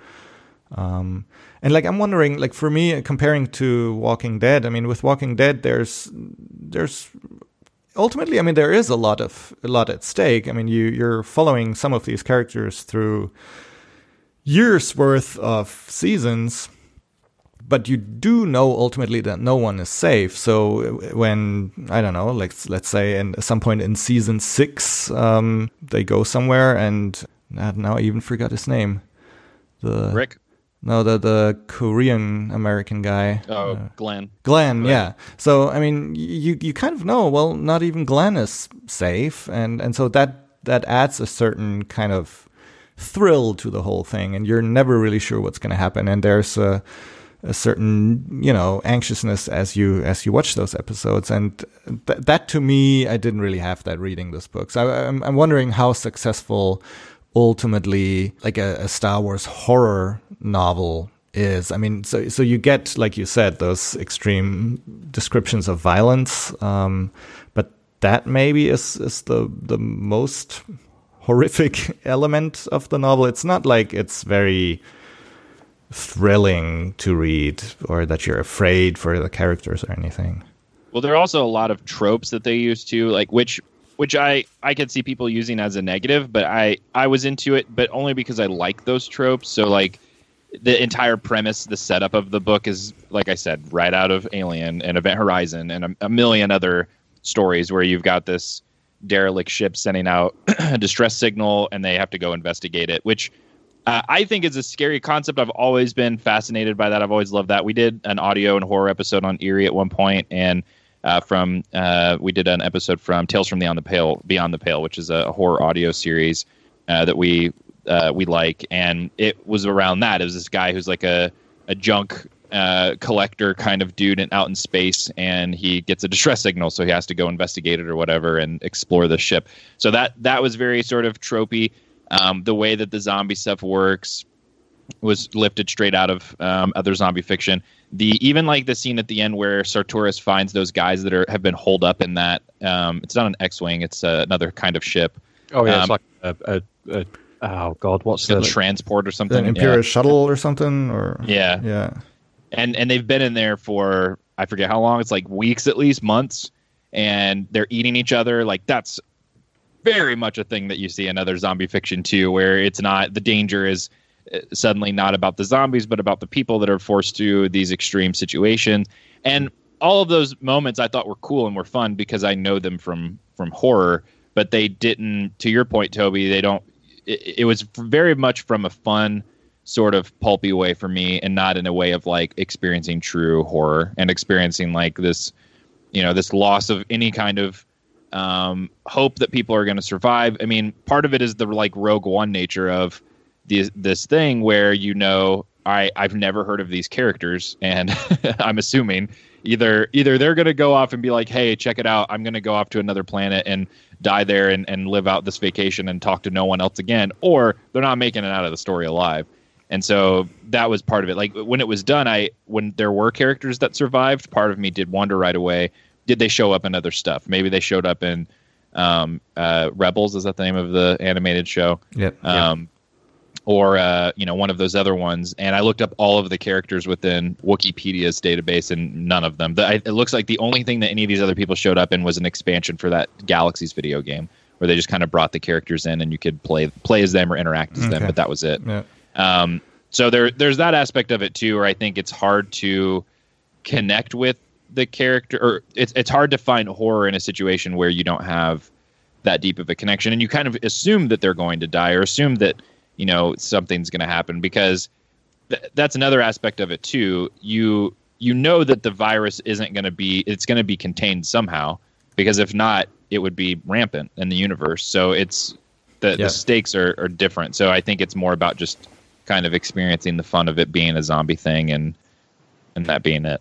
Um, and like I'm wondering, like for me, comparing to Walking Dead, I mean, with Walking Dead, there's there's ultimately, I mean, there is a lot of a lot at stake. I mean, you you're following some of these characters through years worth of seasons, but you do know ultimately that no one is safe. So when I don't know, like let's say, in some point in season six, um, they go somewhere, and uh, now I even forgot his name. The Rick. No, the the Korean American guy. Oh, Uh, Glenn. Glenn, yeah. So I mean, you you kind of know. Well, not even Glenn is safe, and and so that that adds a certain kind of thrill to the whole thing, and you're never really sure what's going to happen. And there's a a certain you know anxiousness as you as you watch those episodes, and th- that to me, I didn't really have that reading this book. So I, I'm I'm wondering how successful ultimately like a, a Star Wars horror novel is. I mean, so so you get like you said those extreme descriptions of violence, um, but that maybe is is the the most horrific (laughs) element of the novel. It's not like it's very thrilling to read or that you're afraid for the characters or anything. Well, there are also a lot of tropes that they use too, like which which I I could see people using as a negative, but I I was into it, but only because I like those tropes. So like the entire premise, the setup of the book is like I said, right out of Alien and Event Horizon and a, a million other stories where you've got this derelict ship sending out a (clears throat) distress signal and they have to go investigate it, which uh, I think is a scary concept. I've always been fascinated by that. I've always loved that. We did an audio and horror episode on Eerie at one point, and uh, from uh, we did an episode from Tales from Beyond the Pale, Beyond the Pale, which is a horror audio series uh, that we uh, we like, and it was around that. It was this guy who's like a a junk uh, collector kind of dude and out in space, and he gets a distress signal, so he has to go investigate it or whatever and explore the ship. So that that was very sort of tropey. Um, the way that the zombie stuff works was lifted straight out of um, other zombie fiction. The even like the scene at the end where Sartoris finds those guys that are have been holed up in that. Um, it's not an X-wing; it's uh, another kind of ship. Oh yeah, Um, it's like a, a, a oh god, what's the transport or something. An yeah. Imperial shuttle or something, or Yeah. yeah, and and they've been in there for I forget how long. It's like weeks at least, months, and they're eating each other. Like that's very much a thing that you see in other zombie fiction too, where it's not the danger is suddenly not about the zombies, but about the people that are forced to these extreme situations. And all of those moments I thought were cool and were fun because I know them from from horror, but they didn't. To your point, Toby, they don't. It, it was very much from a fun sort of pulpy way for me and not in a way of like experiencing true horror and experiencing like this you know this loss of any kind of um, hope that people are going to survive i mean part of it is the like rogue one nature of this this thing where you know i i've never heard of these characters and (laughs) i'm assuming either either they're going to go off and be like hey check it out. I'm going to go off to another planet and die there and, and live out this vacation and talk to no one else again or they're not making it out of the story alive. And so that was part of it. Like when it was done i when there were characters that survived part of me did wonder right away did they show up in other stuff? Maybe they showed up in um, uh, rebels is that the name of the animated show? Yep. um, or uh, you know one of those other ones. And I looked up all of the characters within Wikipedia's database, and none of them. The, I, it looks like the only thing that any of these other people showed up in was an expansion for that Galaxies video game, where they just kind of brought the characters in, and you could play play as them or interact as them. But that was it. yeah. Um, so there, there's that aspect of it too, where I think it's hard to connect with the character, or it's it's hard to find horror in a situation where you don't have that deep of a connection, and you kind of assume that they're going to die, or assume that you know something's going to happen, because th- that's another aspect of it too. You you know that the virus isn't going to be, it's going to be contained somehow, because if not, it would be rampant in the universe. So it's the, Yeah. the stakes are, are different. So I think it's more about just kind of experiencing the fun of it being a zombie thing and and that being it.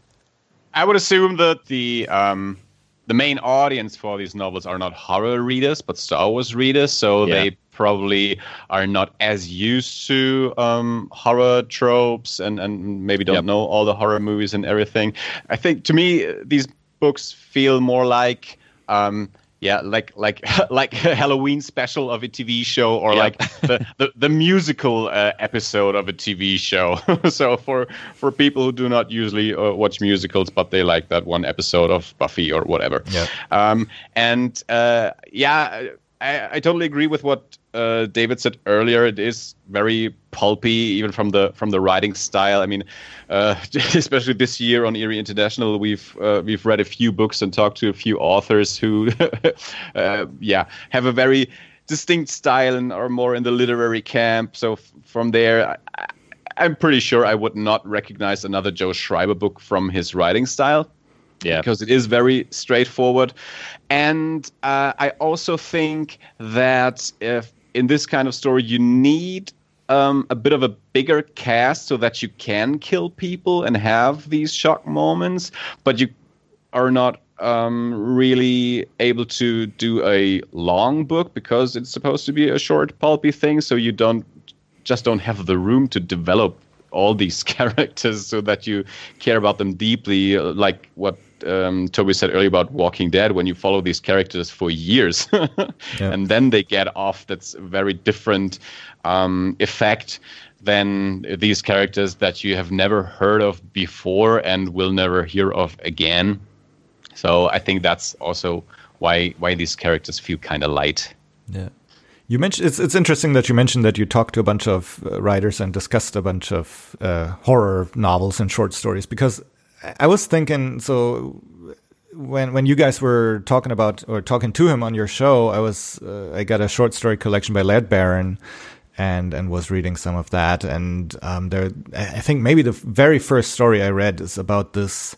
I would assume that the um, the main audience for these novels are not horror readers, but Star Wars readers. So Yeah. they probably are not as used to um, horror tropes and, and maybe don't Yep. know all the horror movies and everything. I think to me these books feel more like. Um, yeah, like like (laughs) like a Halloween special of a TV show, or like the, the, the musical uh, episode of a TV show. (laughs) so for for people who do not usually uh, watch musicals, but they like that one episode of Buffy or whatever. Yeah. Um, and uh, yeah, I, I totally agree with what uh, David said earlier. It is very pulpy, even from the from the writing style. I mean, uh, (laughs) especially this year on Eerie International, we've uh, we've read a few books and talked to a few authors who, (laughs) uh, yeah, have a very distinct style and are more in the literary camp. So f- from there. I, I'm pretty sure I would not recognize another Joe Schreiber book from his writing style Yeah. because it is very straightforward. And uh, I also think that if in this kind of story you need um, a bit of a bigger cast so that you can kill people and have these shock moments, but you are not um, really able to do a long book because it's supposed to be a short, pulpy thing. So you don't just don't have the room to develop all these (laughs) characters so that you care about them deeply, uh, like what um, Toby said earlier about Walking Dead. When you follow these characters for years, (laughs) and then they get off, that's a very different um, effect than these characters that you have never heard of before and will never hear of again. So I think that's also why why these characters feel kind of light. Yeah. You mentioned it's it's interesting that you mentioned that you talked to a bunch of uh, writers and discussed a bunch of uh, horror novels and short stories because I- was thinking so when when you guys were talking about or talking to him on your show I was uh, I got a short story collection by Laird Barron and and was reading some of that and um, there I think maybe the very first story I read is about this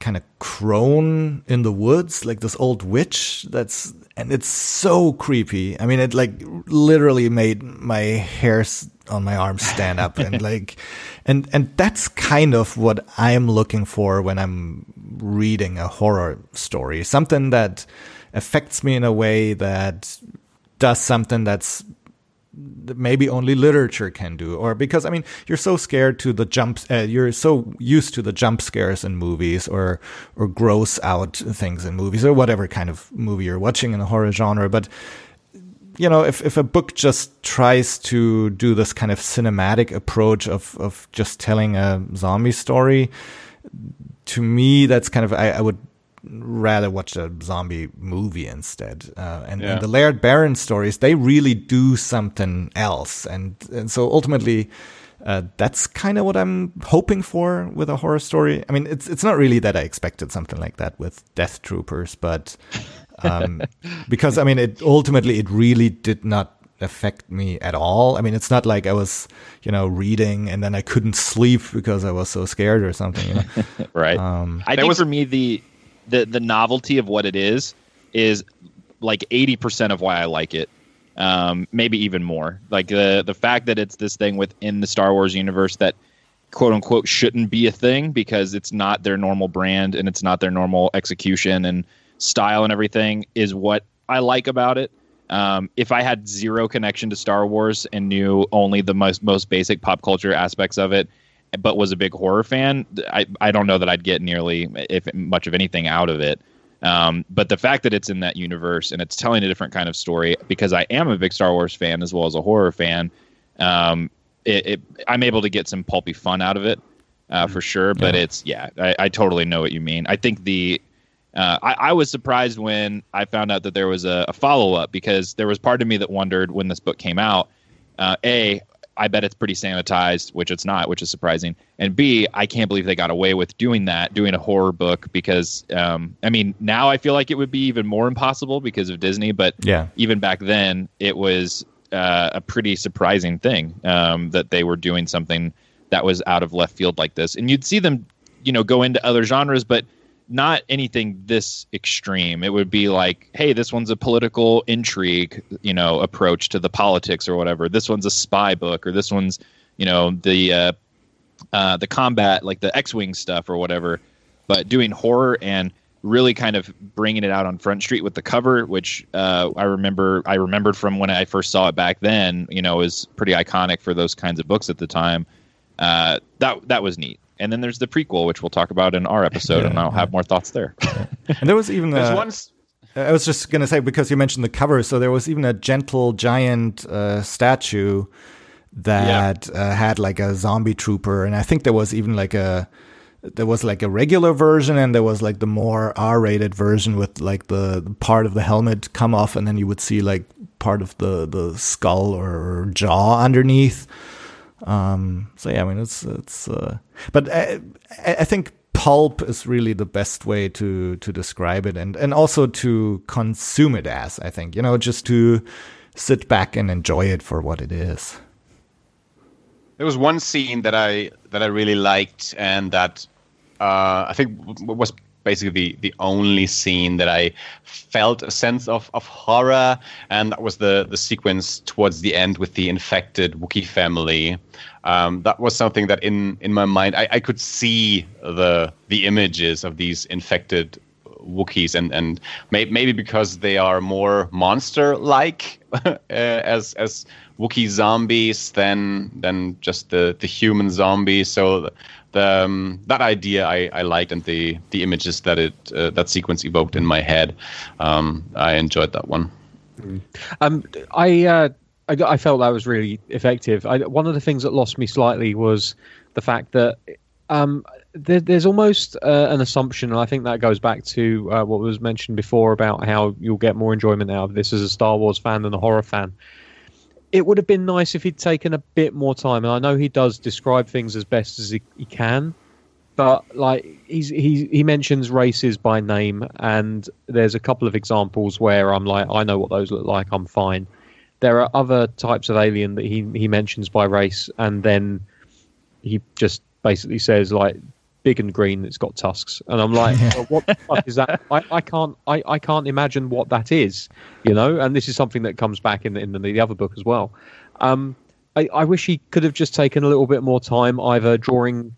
kind of crone in the woods, like this old witch. That's and it's so creepy. I mean, it like literally made my hairs on my arms stand up and (laughs) like and and that's kind of what I'm looking for when I'm reading a horror story something that affects me in a way that does something that's maybe only literature can do or because i mean you're so scared to the jumps uh, you're so used to the jump scares in movies or or gross out things in movies or whatever kind of movie you're watching in the horror genre but you know if if a book just tries to do this kind of cinematic approach of of just telling a zombie story to me that's kind of I, I would rather watch a zombie movie instead. Uh, and, Yeah. and the Laird Barron stories, they really do something else. And, and so ultimately, uh, that's kind of what I'm hoping for with a horror story. I mean, it's, it's not really that I expected something like that with Death Troopers, but, um, (laughs) because I mean, it ultimately, it really did not affect me at all. I mean, it's not like I was, you know, reading and then I couldn't sleep because I was so scared or something, you know. (laughs) right. Um, I think was- for me the the the novelty of what it is is like eighty percent of why I like it. Um, maybe even more. Like the the fact that it's this thing within the Star Wars universe that quote unquote shouldn't be a thing because it's not their normal brand and it's not their normal execution and style and everything is what I like about it. Um, if I had zero connection to Star Wars and knew only the most most basic pop culture aspects of it, but was a big horror fan, I, I don't know that I'd get nearly if much of anything out of it. Um, but the fact that it's in that universe and it's telling a different kind of story, because I am a big Star Wars fan as well as a horror fan, um, it, it, I'm able to get some pulpy fun out of it uh, for sure. But Yeah. it's yeah, I, I totally know what you mean. I think the uh, I, I was surprised when I found out that there was a, a follow up because there was part of me that wondered when this book came out. Uh, a, I bet it's pretty sanitized, which it's not, which is surprising. And B, I can't believe they got away with doing that, doing a horror book because, um, I mean, now I feel like it would be even more impossible because of Disney. But yeah. even back then, it was uh, a pretty surprising thing um, that they were doing something that was out of left field like this. And you'd see them, you know, go into other genres, but not anything this extreme. It would be like, hey, this one's a political intrigue, you know, approach to the politics or whatever. This one's a spy book, or this one's, you know, the uh, uh, the combat, like the X-wing stuff or whatever. But doing horror and really kind of bringing it out on Front Street with the cover, which uh, I remember I remembered from when I first saw it back then. You know, is pretty iconic for those kinds of books at the time. Uh, that that was neat. And then there's the prequel, which we'll talk about in our episode, and I'll have more thoughts there. (laughs) And there was even There's uh, one. I was just gonna say because you mentioned the cover, so there was even a gentle giant uh, statue that uh, had like a zombie trooper, and I think there was even like a there was like a regular version, and there was like the more R-rated version with like the, the part of the helmet come off, and then you would see like part of the the skull or jaw underneath. Um, so yeah, I mean it's it's, uh, but I, I think pulp is really the best way to to describe it, and and also to consume it as. I think you know just to sit back and enjoy it for what it is. There was one scene that I that I really liked, and that uh, I think was basically the, the only scene that I felt a sense of, of horror, and that was the the sequence towards the end with the infected Wookiee family. Um, that was something that in in my mind I, I could see the the images of these infected Wookiees, and and may, maybe because they are more monster like (laughs) as as Wookiee zombies than than just the the human zombies. So the um, that idea I, I liked, and the the images that it uh, that sequence evoked in my head, um, I enjoyed that one. Um, I, uh, I I felt that was really effective. I, one of the things that lost me slightly was the fact that um, there, there's almost uh, an assumption, and I think that goes back to uh, what was mentioned before about how you'll get more enjoyment out of this as a Star Wars fan than a horror fan. It would have been nice if he'd taken a bit more time, and I know he does describe things as best as he, he can, but like he's he he mentions races by name, and there's a couple of examples where I'm like, I know what those look like, I'm fine. There are other types of alien that he he mentions by race, and then he just basically says like big and green it's got tusks. And i'm like (laughs) well, what the fuck is that? I, I can't I, I can't imagine what that is you know? And this is something that comes back in the, in the, the other book as well. Um I, I wish he could have just taken a little bit more time, either drawing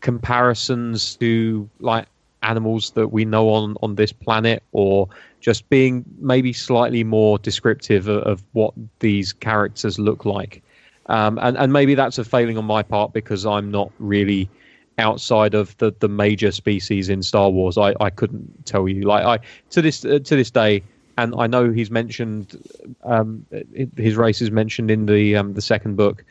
comparisons to like animals that we know on on this planet, or just being maybe slightly more descriptive of, of what these characters look like. Um, and and maybe that's a failing on my part because I'm not really outside of the, the major species in Star Wars. I, I couldn't tell you. Like I to this uh, to this day, and I know he's mentioned um, his race is mentioned in the um, the second book.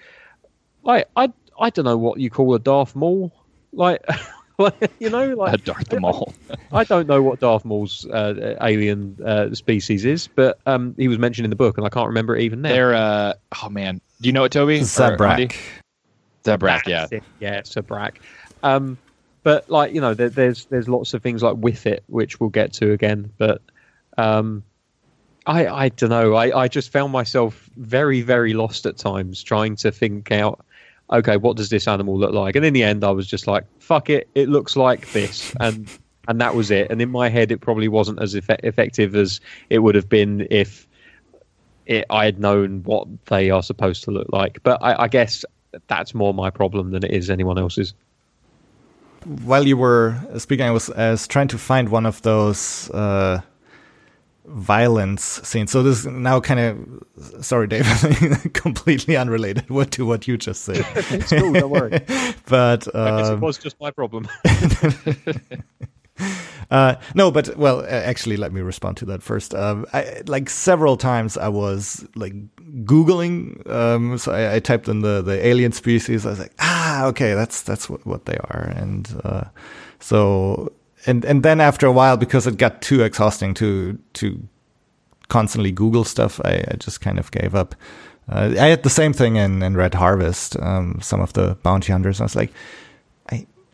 I I I don't know what you call a Darth Maul. Like, (laughs) like you know, like A Darth Maul. I don't know what Darth Maul's uh, alien uh, species is, but um, he was mentioned in the book, and I can't remember it even now. They're uh oh man. Do you know it, Toby? Or Zabrak. Andy? Zabrak, yeah. That's it. yeah, Sabrak. Um, but like you know, there, there's there's lots of things like with it, which we'll get to again. But um, I I don't know. I I just found myself very very lost at times trying to think out. Okay, what does this animal look like? And in the end, I was just like, "Fuck it! It looks like this," and and that was it. And in my head, it probably wasn't as effe- effective as it would have been if it, I had known what they are supposed to look like. But I, I guess that's more my problem than it is anyone else's. While you were speaking, I was, I was trying to find one of those uh, violence scenes. So this is now kind of sorry, Dave, (laughs) completely unrelated (laughs) to what you just said. (laughs) It's cool, don't worry. but I guess it um, was just my problem. Uh, no, but well, uh, actually, let me respond to that first. Um, I, like several times, I was like googling. Um, so I, I typed in the the alien species. I was like, ah, okay, that's that's what, what they are, and uh, so and and then after a while, because it got too exhausting to to constantly Google stuff, I, I just kind of gave up. Uh, I had the same thing in, in Red Harvest. Um, some of the bounty hunters, I was like,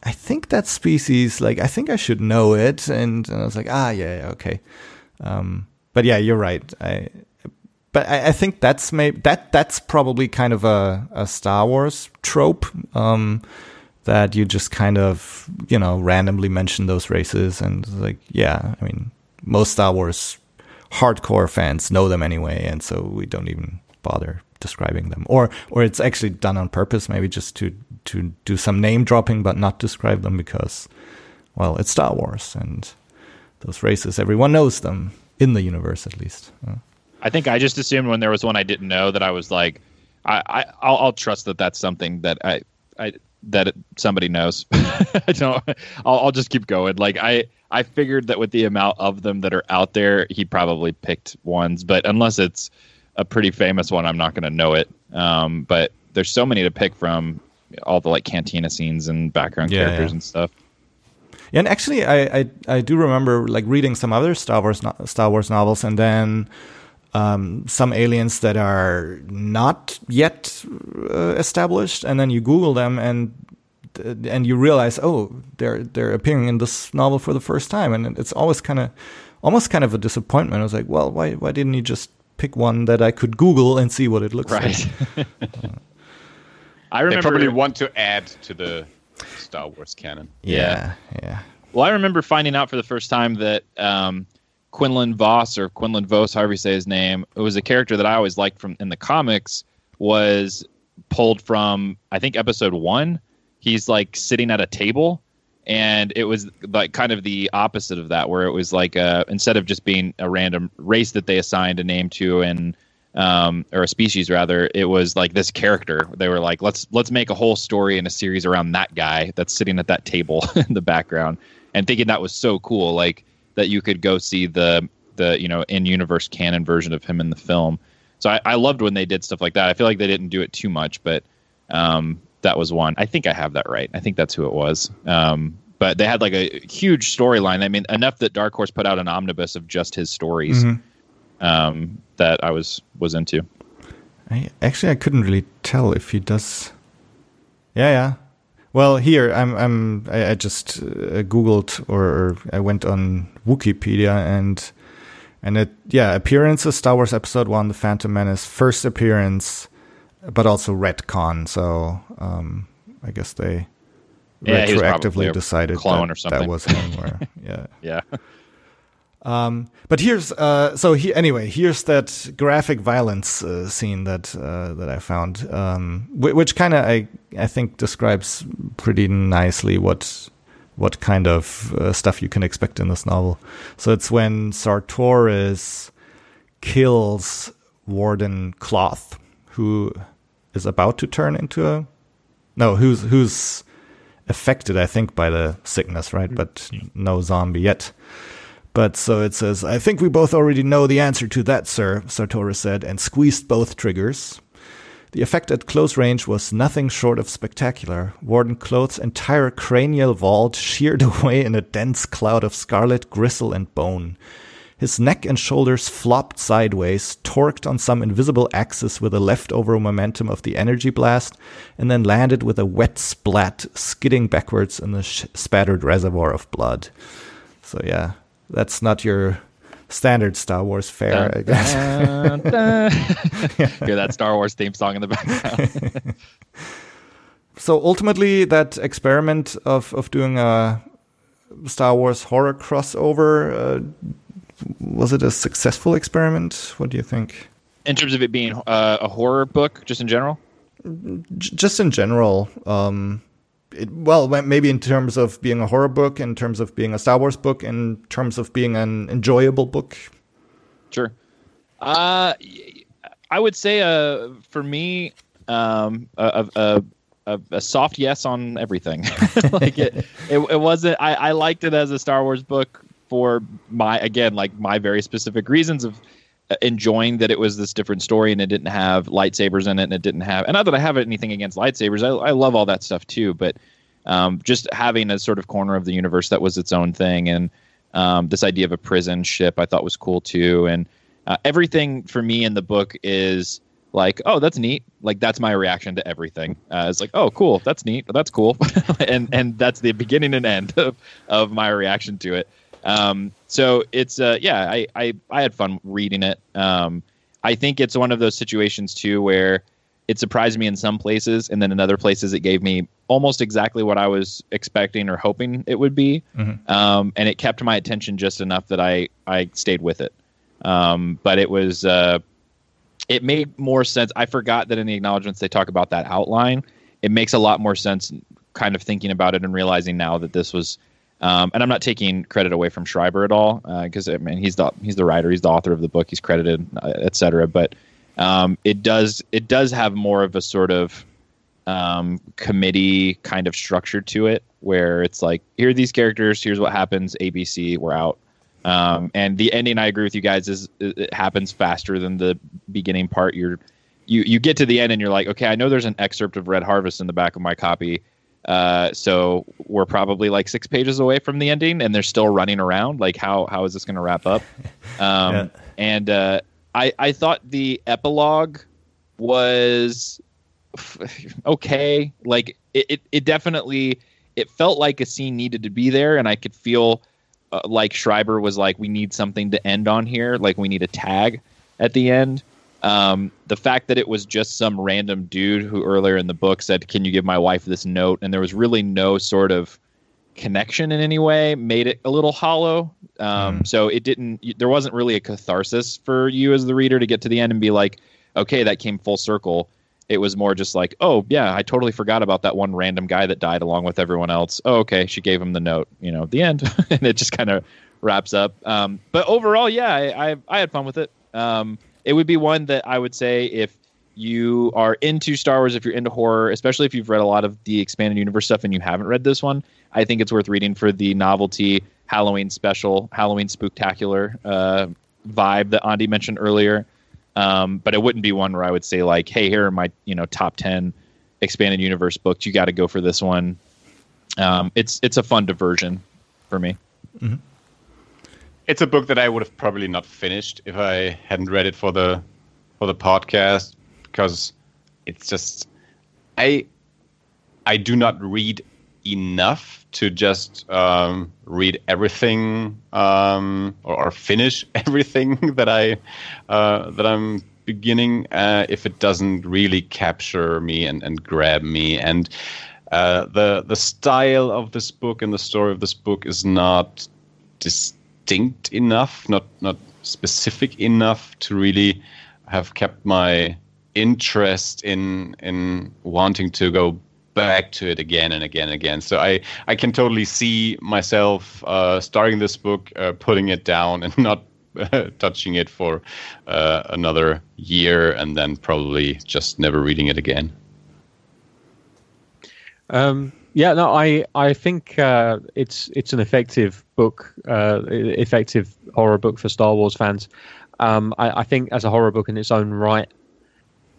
I think that species, like I think I should know it, and, and I was like, ah, yeah, yeah, okay. Um, but yeah, you're right. I but I, I think that's maybe that that's probably kind of a, a Star Wars trope. Um, that you just kind of you know randomly mention those races and like yeah i mean most star wars hardcore fans know them anyway and so we don't even bother describing them or or it's actually done on purpose maybe just to to do some name dropping but not describe them because well it's star wars and those races everyone knows them in the universe at least I think I just assumed when there was one I didn't know that I was like, I, I I'll, I'll trust that that's something that I I that somebody knows. (laughs) I don't. I'll, I'll just keep going. Like I I figured that with the amount of them that are out there, he probably picked ones. But unless it's a pretty famous one, I'm not going to know it. Um, but there's so many to pick from. All the like cantina scenes and background Yeah, characters yeah. and stuff. Yeah, and actually, I, I I do remember like reading some other Star Wars no- Star Wars novels, and then um, some aliens that are not yet uh, established, and then you Google them, and and you realize, oh, they're they're appearing in this novel for the first time, and it's always kind of almost kind of a disappointment. I was like, well, why why didn't you just pick one that I could Google and see what it looks Right. like? (laughs) I remember They probably want to add to the Star Wars canon. Yeah, yeah. Well, I remember finding out for the first time that um, Quinlan Voss or Quinlan Vos, however you say his name, it was a character that I always liked from in the comics. Was pulled from I think episode one. He's like sitting at a table, and it was like kind of the opposite of that, where it was like uh, instead of just being a random race that they assigned a name to and um, or a species rather, it was like this character. They were like, let's let's make a whole story and a series around that guy that's sitting at that table (laughs) in the background, and thinking that was so cool, like that you could go see the the you know in universe canon version of him in the film. So I, I loved when they did stuff like that. I feel like they didn't do it too much, but um, that was one. I think I have that right. I think that's who it was. Um, but they had like a huge storyline. I mean, enough that Dark Horse put out an omnibus of just his stories Mhm. um, that I was was into. I actually I couldn't really tell if he does. Yeah, yeah. Well, here I'm. I'm. I, I just uh, googled or, or I went on Wikipedia and and it yeah appearances Star Wars Episode One: The Phantom Menace first appearance, but also retcon. So um, I guess they Yeah, he was probably retroactively decided clone that that was him. Or, yeah. Yeah. Um, but here's uh, so he anyway. Here's that graphic violence uh, scene that uh, that I found, um, which, which kind of I I think describes pretty nicely what what kind of uh, stuff you can expect in this novel. So it's when Sartoris kills Warden Kloth, who is about to turn into a no, who's who's affected, I think, by the sickness, right? Mm. But no zombie yet. But so it says, I think we both already know the answer to that, sir, Sartoris said, and squeezed both triggers. The effect at close range was nothing short of spectacular. Warden Kloth's entire cranial vault sheared (laughs) away in a dense cloud of scarlet gristle and bone. His neck and shoulders flopped sideways, torqued on some invisible axis with the leftover momentum of the energy blast, and then landed with a wet splat, skidding backwards in the sh- spattered reservoir of blood. So, yeah, that's not your standard Star Wars fare, I guess. Dun, dun. (laughs) (laughs) Hear that Star Wars theme song in the background. so ultimately, that experiment of, of doing a Star Wars horror crossover, uh, was it a successful experiment? What do you think? in terms of it being uh, a horror book, just in general. J- just in general, um, it, well, maybe in terms of being a horror book, in terms of being a Star Wars book, in terms of being an enjoyable book. Sure. Uh, I would say, uh, for me, um, a, a, a, a soft yes on everything. (laughs) like it, it, it wasn't. I, I liked it as a Star Wars book for my again, like my very specific reasons of enjoying that it was this different story and it didn't have lightsabers in it and it didn't have. And not that I have anything against lightsabers. I, I love all that stuff too, but um, just having a sort of corner of the universe that was its own thing and um, this idea of a prison ship I thought was cool too. And uh, everything for me in the book is like, oh, that's neat. Like that's my reaction to everything. Uh, it's like, oh, cool, that's neat, that's cool, (laughs) and and that's the beginning and end of of my reaction to it. Um, so it's uh, yeah, I, I I had fun reading it. Um, I think it's one of those situations too where it surprised me in some places, and then in other places it gave me almost exactly what I was expecting or hoping it would be. Mhm. Um, and it kept my attention just enough that I I stayed with it. Um, but it was uh, it made more sense. I forgot that in the acknowledgments they talk about that outline. It makes a lot more sense, kind of thinking about it and realizing now that this was. Um, and I'm not taking credit away from Schreiber at all, because I mean he's the he's the writer, he's the author of the book, he's credited, uh, et cetera. But um, it does it does have more of a sort of um, committee kind of structure to it, where it's like here are these characters, here's what happens, ABC, we're out. Um, and the ending, I agree with you guys, is it it happens faster than the beginning part. You're you you get to the end and you're like, okay, I know there's an excerpt of Red Harvest in the back of my copy. Uh, so we're probably like six pages away from the ending, and they're still running around. Like, how how is this going to wrap up? (laughs) Um, Yeah. And uh, I I thought the epilogue was okay. Like, it, it it definitely it felt like a scene needed to be there, and I could feel uh, like Schreiber was like, we need something to end on here. Like, we need a tag at the end. Um, the fact that it was just some random dude who earlier in the book said, "Can you give my wife this note?" and there was really no sort of connection in any way made it a little hollow. Um, So it didn't. There wasn't really a catharsis for you as the reader to get to the end and be like, "Okay, that came full circle." It was more just like, "Oh yeah, I totally forgot about that one random guy that died along with everyone else." Oh, okay, she gave him the note. You know, the end, (laughs) and it just kind of wraps up. Um, but overall, yeah, I, I I had fun with it. Um, it would be one that I would say if you are into Star Wars, if you're into horror, especially if you've read a lot of the expanded universe stuff and you haven't read this one, I think it's worth reading for the novelty Halloween special, Halloween spooktacular uh, vibe that Andy mentioned earlier. Um, but it wouldn't be one where I would say like, "Hey, here are my you know top ten expanded universe books. You got to go for this one." Um, it's it's a fun diversion for me. It's a book that I would have probably not finished if I hadn't read it for the for the podcast because it's just I I do not read enough to just um, read everything um, or, or finish (laughs) everything that I uh, that I'm beginning uh, if it doesn't really capture me and, and grab me. And uh, the the style of this book and the story of this book is not dis- distinct enough, not not specific enough to really have kept my interest in in wanting to go back to it again and again and again. So I I can totally see myself uh, starting this book, uh, putting it down, and (laughs) not touching it for uh, another year, and then probably just never reading it again. Um, yeah, no, I I think uh, it's it's an effective book, uh, effective horror book for Star Wars fans. Um, I, I, think as a horror book in its own right,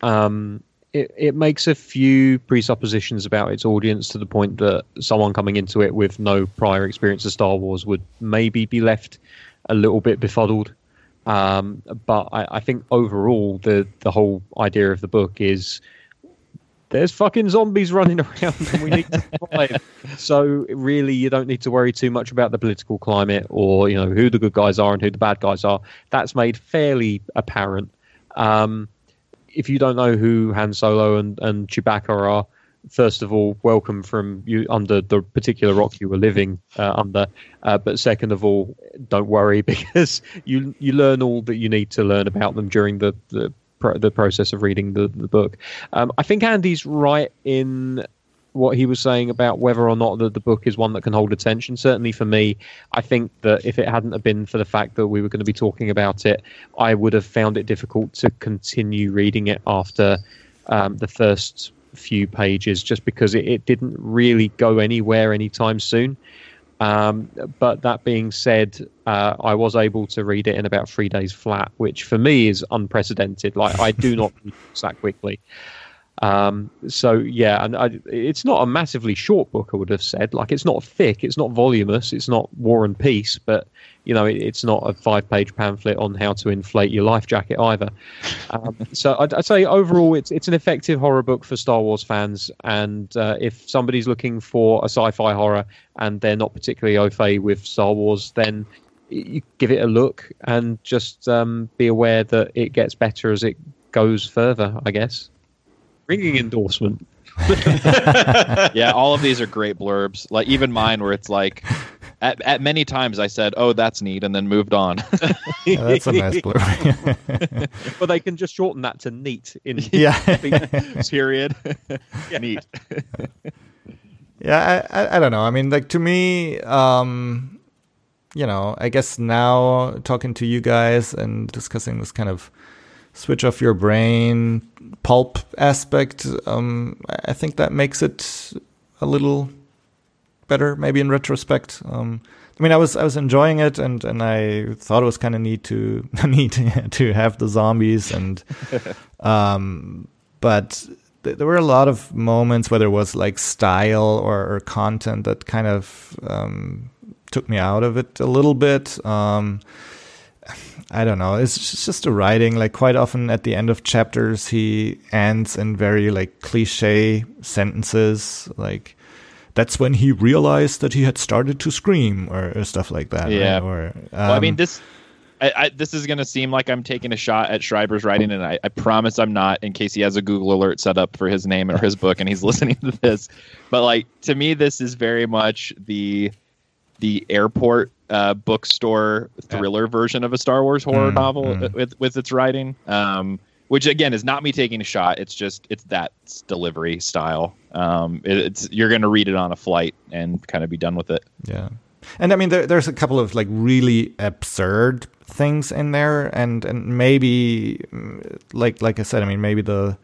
um, it, it makes a few presuppositions about its audience to the point that someone coming into it with no prior experience of Star Wars would maybe be left a little bit befuddled. Um, but I, I, think overall, the the whole idea of the book is there's fucking zombies running (laughs) around and we need to survive. so really, you don't need to worry too much about the political climate or you know who the good guys are and who the bad guys are. That's made fairly apparent. Um, if you don't know who Han Solo and, and Chewbacca are, first of all, welcome from you under the particular rock you were living uh, under. Uh, but second of all, don't worry (laughs) because you you learn all that you need to learn about them during the the, the process of reading the the book. Um, I think Andy's right in what he was saying about whether or not the, the book is one that can hold attention. Certainly for me, I think that if it hadn't have been for the fact that we were going to be talking about it, I would have found it difficult to continue reading it after um, the first few pages just because it, it didn't really go anywhere anytime soon. Um, but that being said, uh, I was able to read it in about three days flat, which for me is unprecedented. Like I do not (laughs) read that quickly. Um, so yeah, and I, it's not a massively short book. I would have said, like it's not thick, it's not voluminous, it's not War and Peace, but you know, it, it's not a five-page pamphlet on how to inflate your life jacket either. Um, (laughs) so I'd, I'd, say overall, it's it's an effective horror book for Star Wars fans, and uh, if somebody's looking for a sci-fi horror and they're not particularly au fait with Star Wars, then you give it a look and just um, be aware that it gets better as it goes further. I guess ringing endorsement. (laughs) yeah, all of these are great blurbs. Like even mine, where it's like, at, at many times I said, "Oh, that's neat," and then moved on. (laughs) yeah, that's a nice blurb. (laughs) but they can just shorten that to neat in yeah period. yeah. Neat. yeah, I, I, I don't know. I mean, like to me, um, you know, I guess now talking to you guys and discussing this kind of switch off your brain pulp aspect, um, I think that makes it a little better, maybe in retrospect. Um, I mean, I was I was enjoying it, and and I thought it was kind of neat to (laughs) neat to have the zombies, and (laughs) um, but th- there were a lot of moments where there was like style or, or content that kind of um, took me out of it a little bit. Um, I don't know. It's just a writing. Like quite often at the end of chapters, he ends in very like cliche sentences. Like that's when he realized that he had started to scream or, or stuff like that. Yeah. Right? Or um, well, I mean um, this. I, I, this is going to seem like I'm taking a shot at Schreiber's writing, and I, I, promise I'm not. In case he has a Google alert set up for his name or his (laughs) book, and he's listening to this, but like to me, this is very much the the airport uh, bookstore thriller yeah. version of a Star Wars horror mm, novel mm. with with its writing. Um, which again is not me taking a shot. It's just it's that delivery style. Um, it, it's you're going to read it on a flight and kind of be done with it. Yeah, and I mean there, there's a couple of like really absurd things in there, and and maybe like like I said, I mean maybe the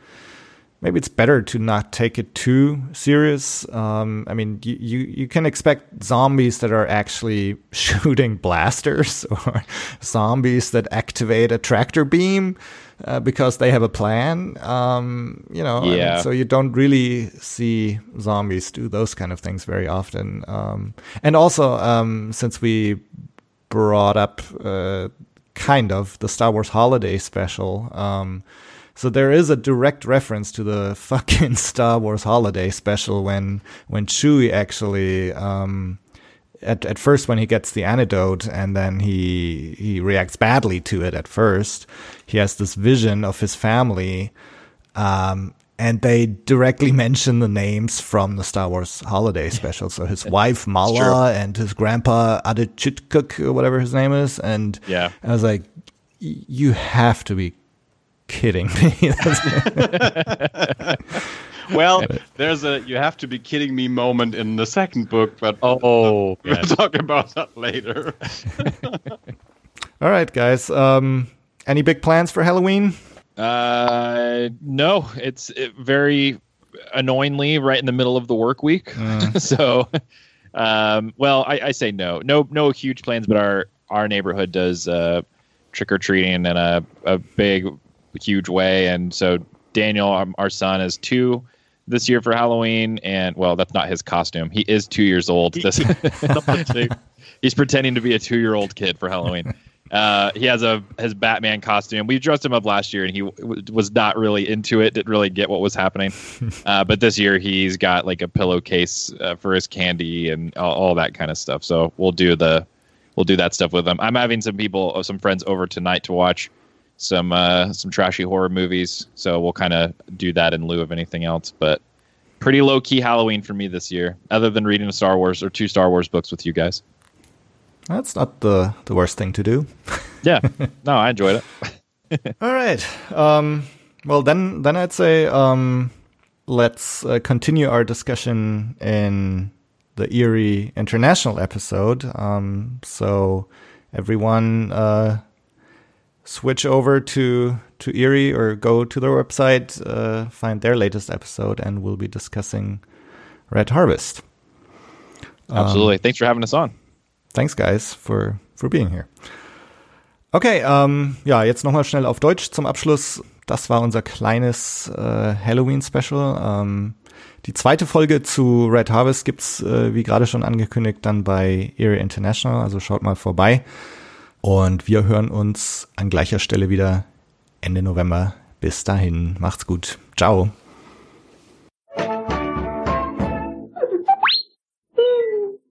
maybe it's better to not take it too serious. Um, I mean, you, you, you can expect zombies that are actually (laughs) shooting blasters (laughs) or zombies that activate a tractor beam uh, because they have a plan. Um, you know, yeah. so you don't really see zombies do those kind of things very often. Um, and also, um, since we brought up uh, kind of the Star Wars Holiday Special. So there is a direct reference to the (laughs) fucking Star Wars Holiday Special when when Chewie actually um, at at first when he gets the antidote and then he he reacts badly to it at first. He has this vision of his family. Um, and they directly (laughs) mention the names from the Star Wars holiday special. So his wife Malla and his grandpa Attichitcuk, or whatever his name is, and Yeah. I was like, "Y- you have to be kidding me. (laughs) (laughs) Well, there's a you have to be kidding me moment in the second book, but Oh, we'll yes. (laughs) talk about that later. All right, guys. Um, any big plans for Halloween? Uh, no, it's it, very annoyingly right in the middle of the work week. so, um, well, I, I say no, no, no huge plans, but our our neighborhood does uh, trick or treating and a a big, huge way, and so Daniel, our son, is two this year for Halloween, and well, that's not his costume. He is two years old. This. (laughs) (laughs) He's pretending to be a two year old kid for Halloween. Uh, he has a his Batman costume. We dressed him up last year, and he w- was not really into it. Didn't really get what was happening. (laughs) Uh, but this year, he's got like a pillowcase uh, for his candy and all, all that kind of stuff. So we'll do the we'll do that stuff with him. I'm having some people, uh, some friends over tonight to watch some uh, some trashy horror movies. So we'll kind of do that in lieu of anything else. But pretty low key Halloween for me this year, other than reading a Star Wars or two Star Wars books with you guys. That's not the the worst thing to do. (laughs) Yeah, no, I enjoyed it. (laughs) All right. Um, well, then, then I'd say um, let's uh, continue our discussion in the Eerie International episode. Um, so everyone uh, switch over to to Erie or go to their website, uh, find their latest episode, and we'll be discussing Red Harvest. Absolutely. Thanks for having us on. Thanks, guys, for, for being here. Okay, ähm, ja, jetzt nochmal schnell auf Deutsch zum Abschluss. Das war unser kleines äh, Halloween-Special. Ähm, die zweite Folge zu Red Harvest gibt's, äh, wie gerade schon angekündigt, dann bei Erie International. Also schaut mal vorbei. Und wir hören uns an gleicher Stelle wieder Ende November. Bis dahin, macht's gut. Ciao.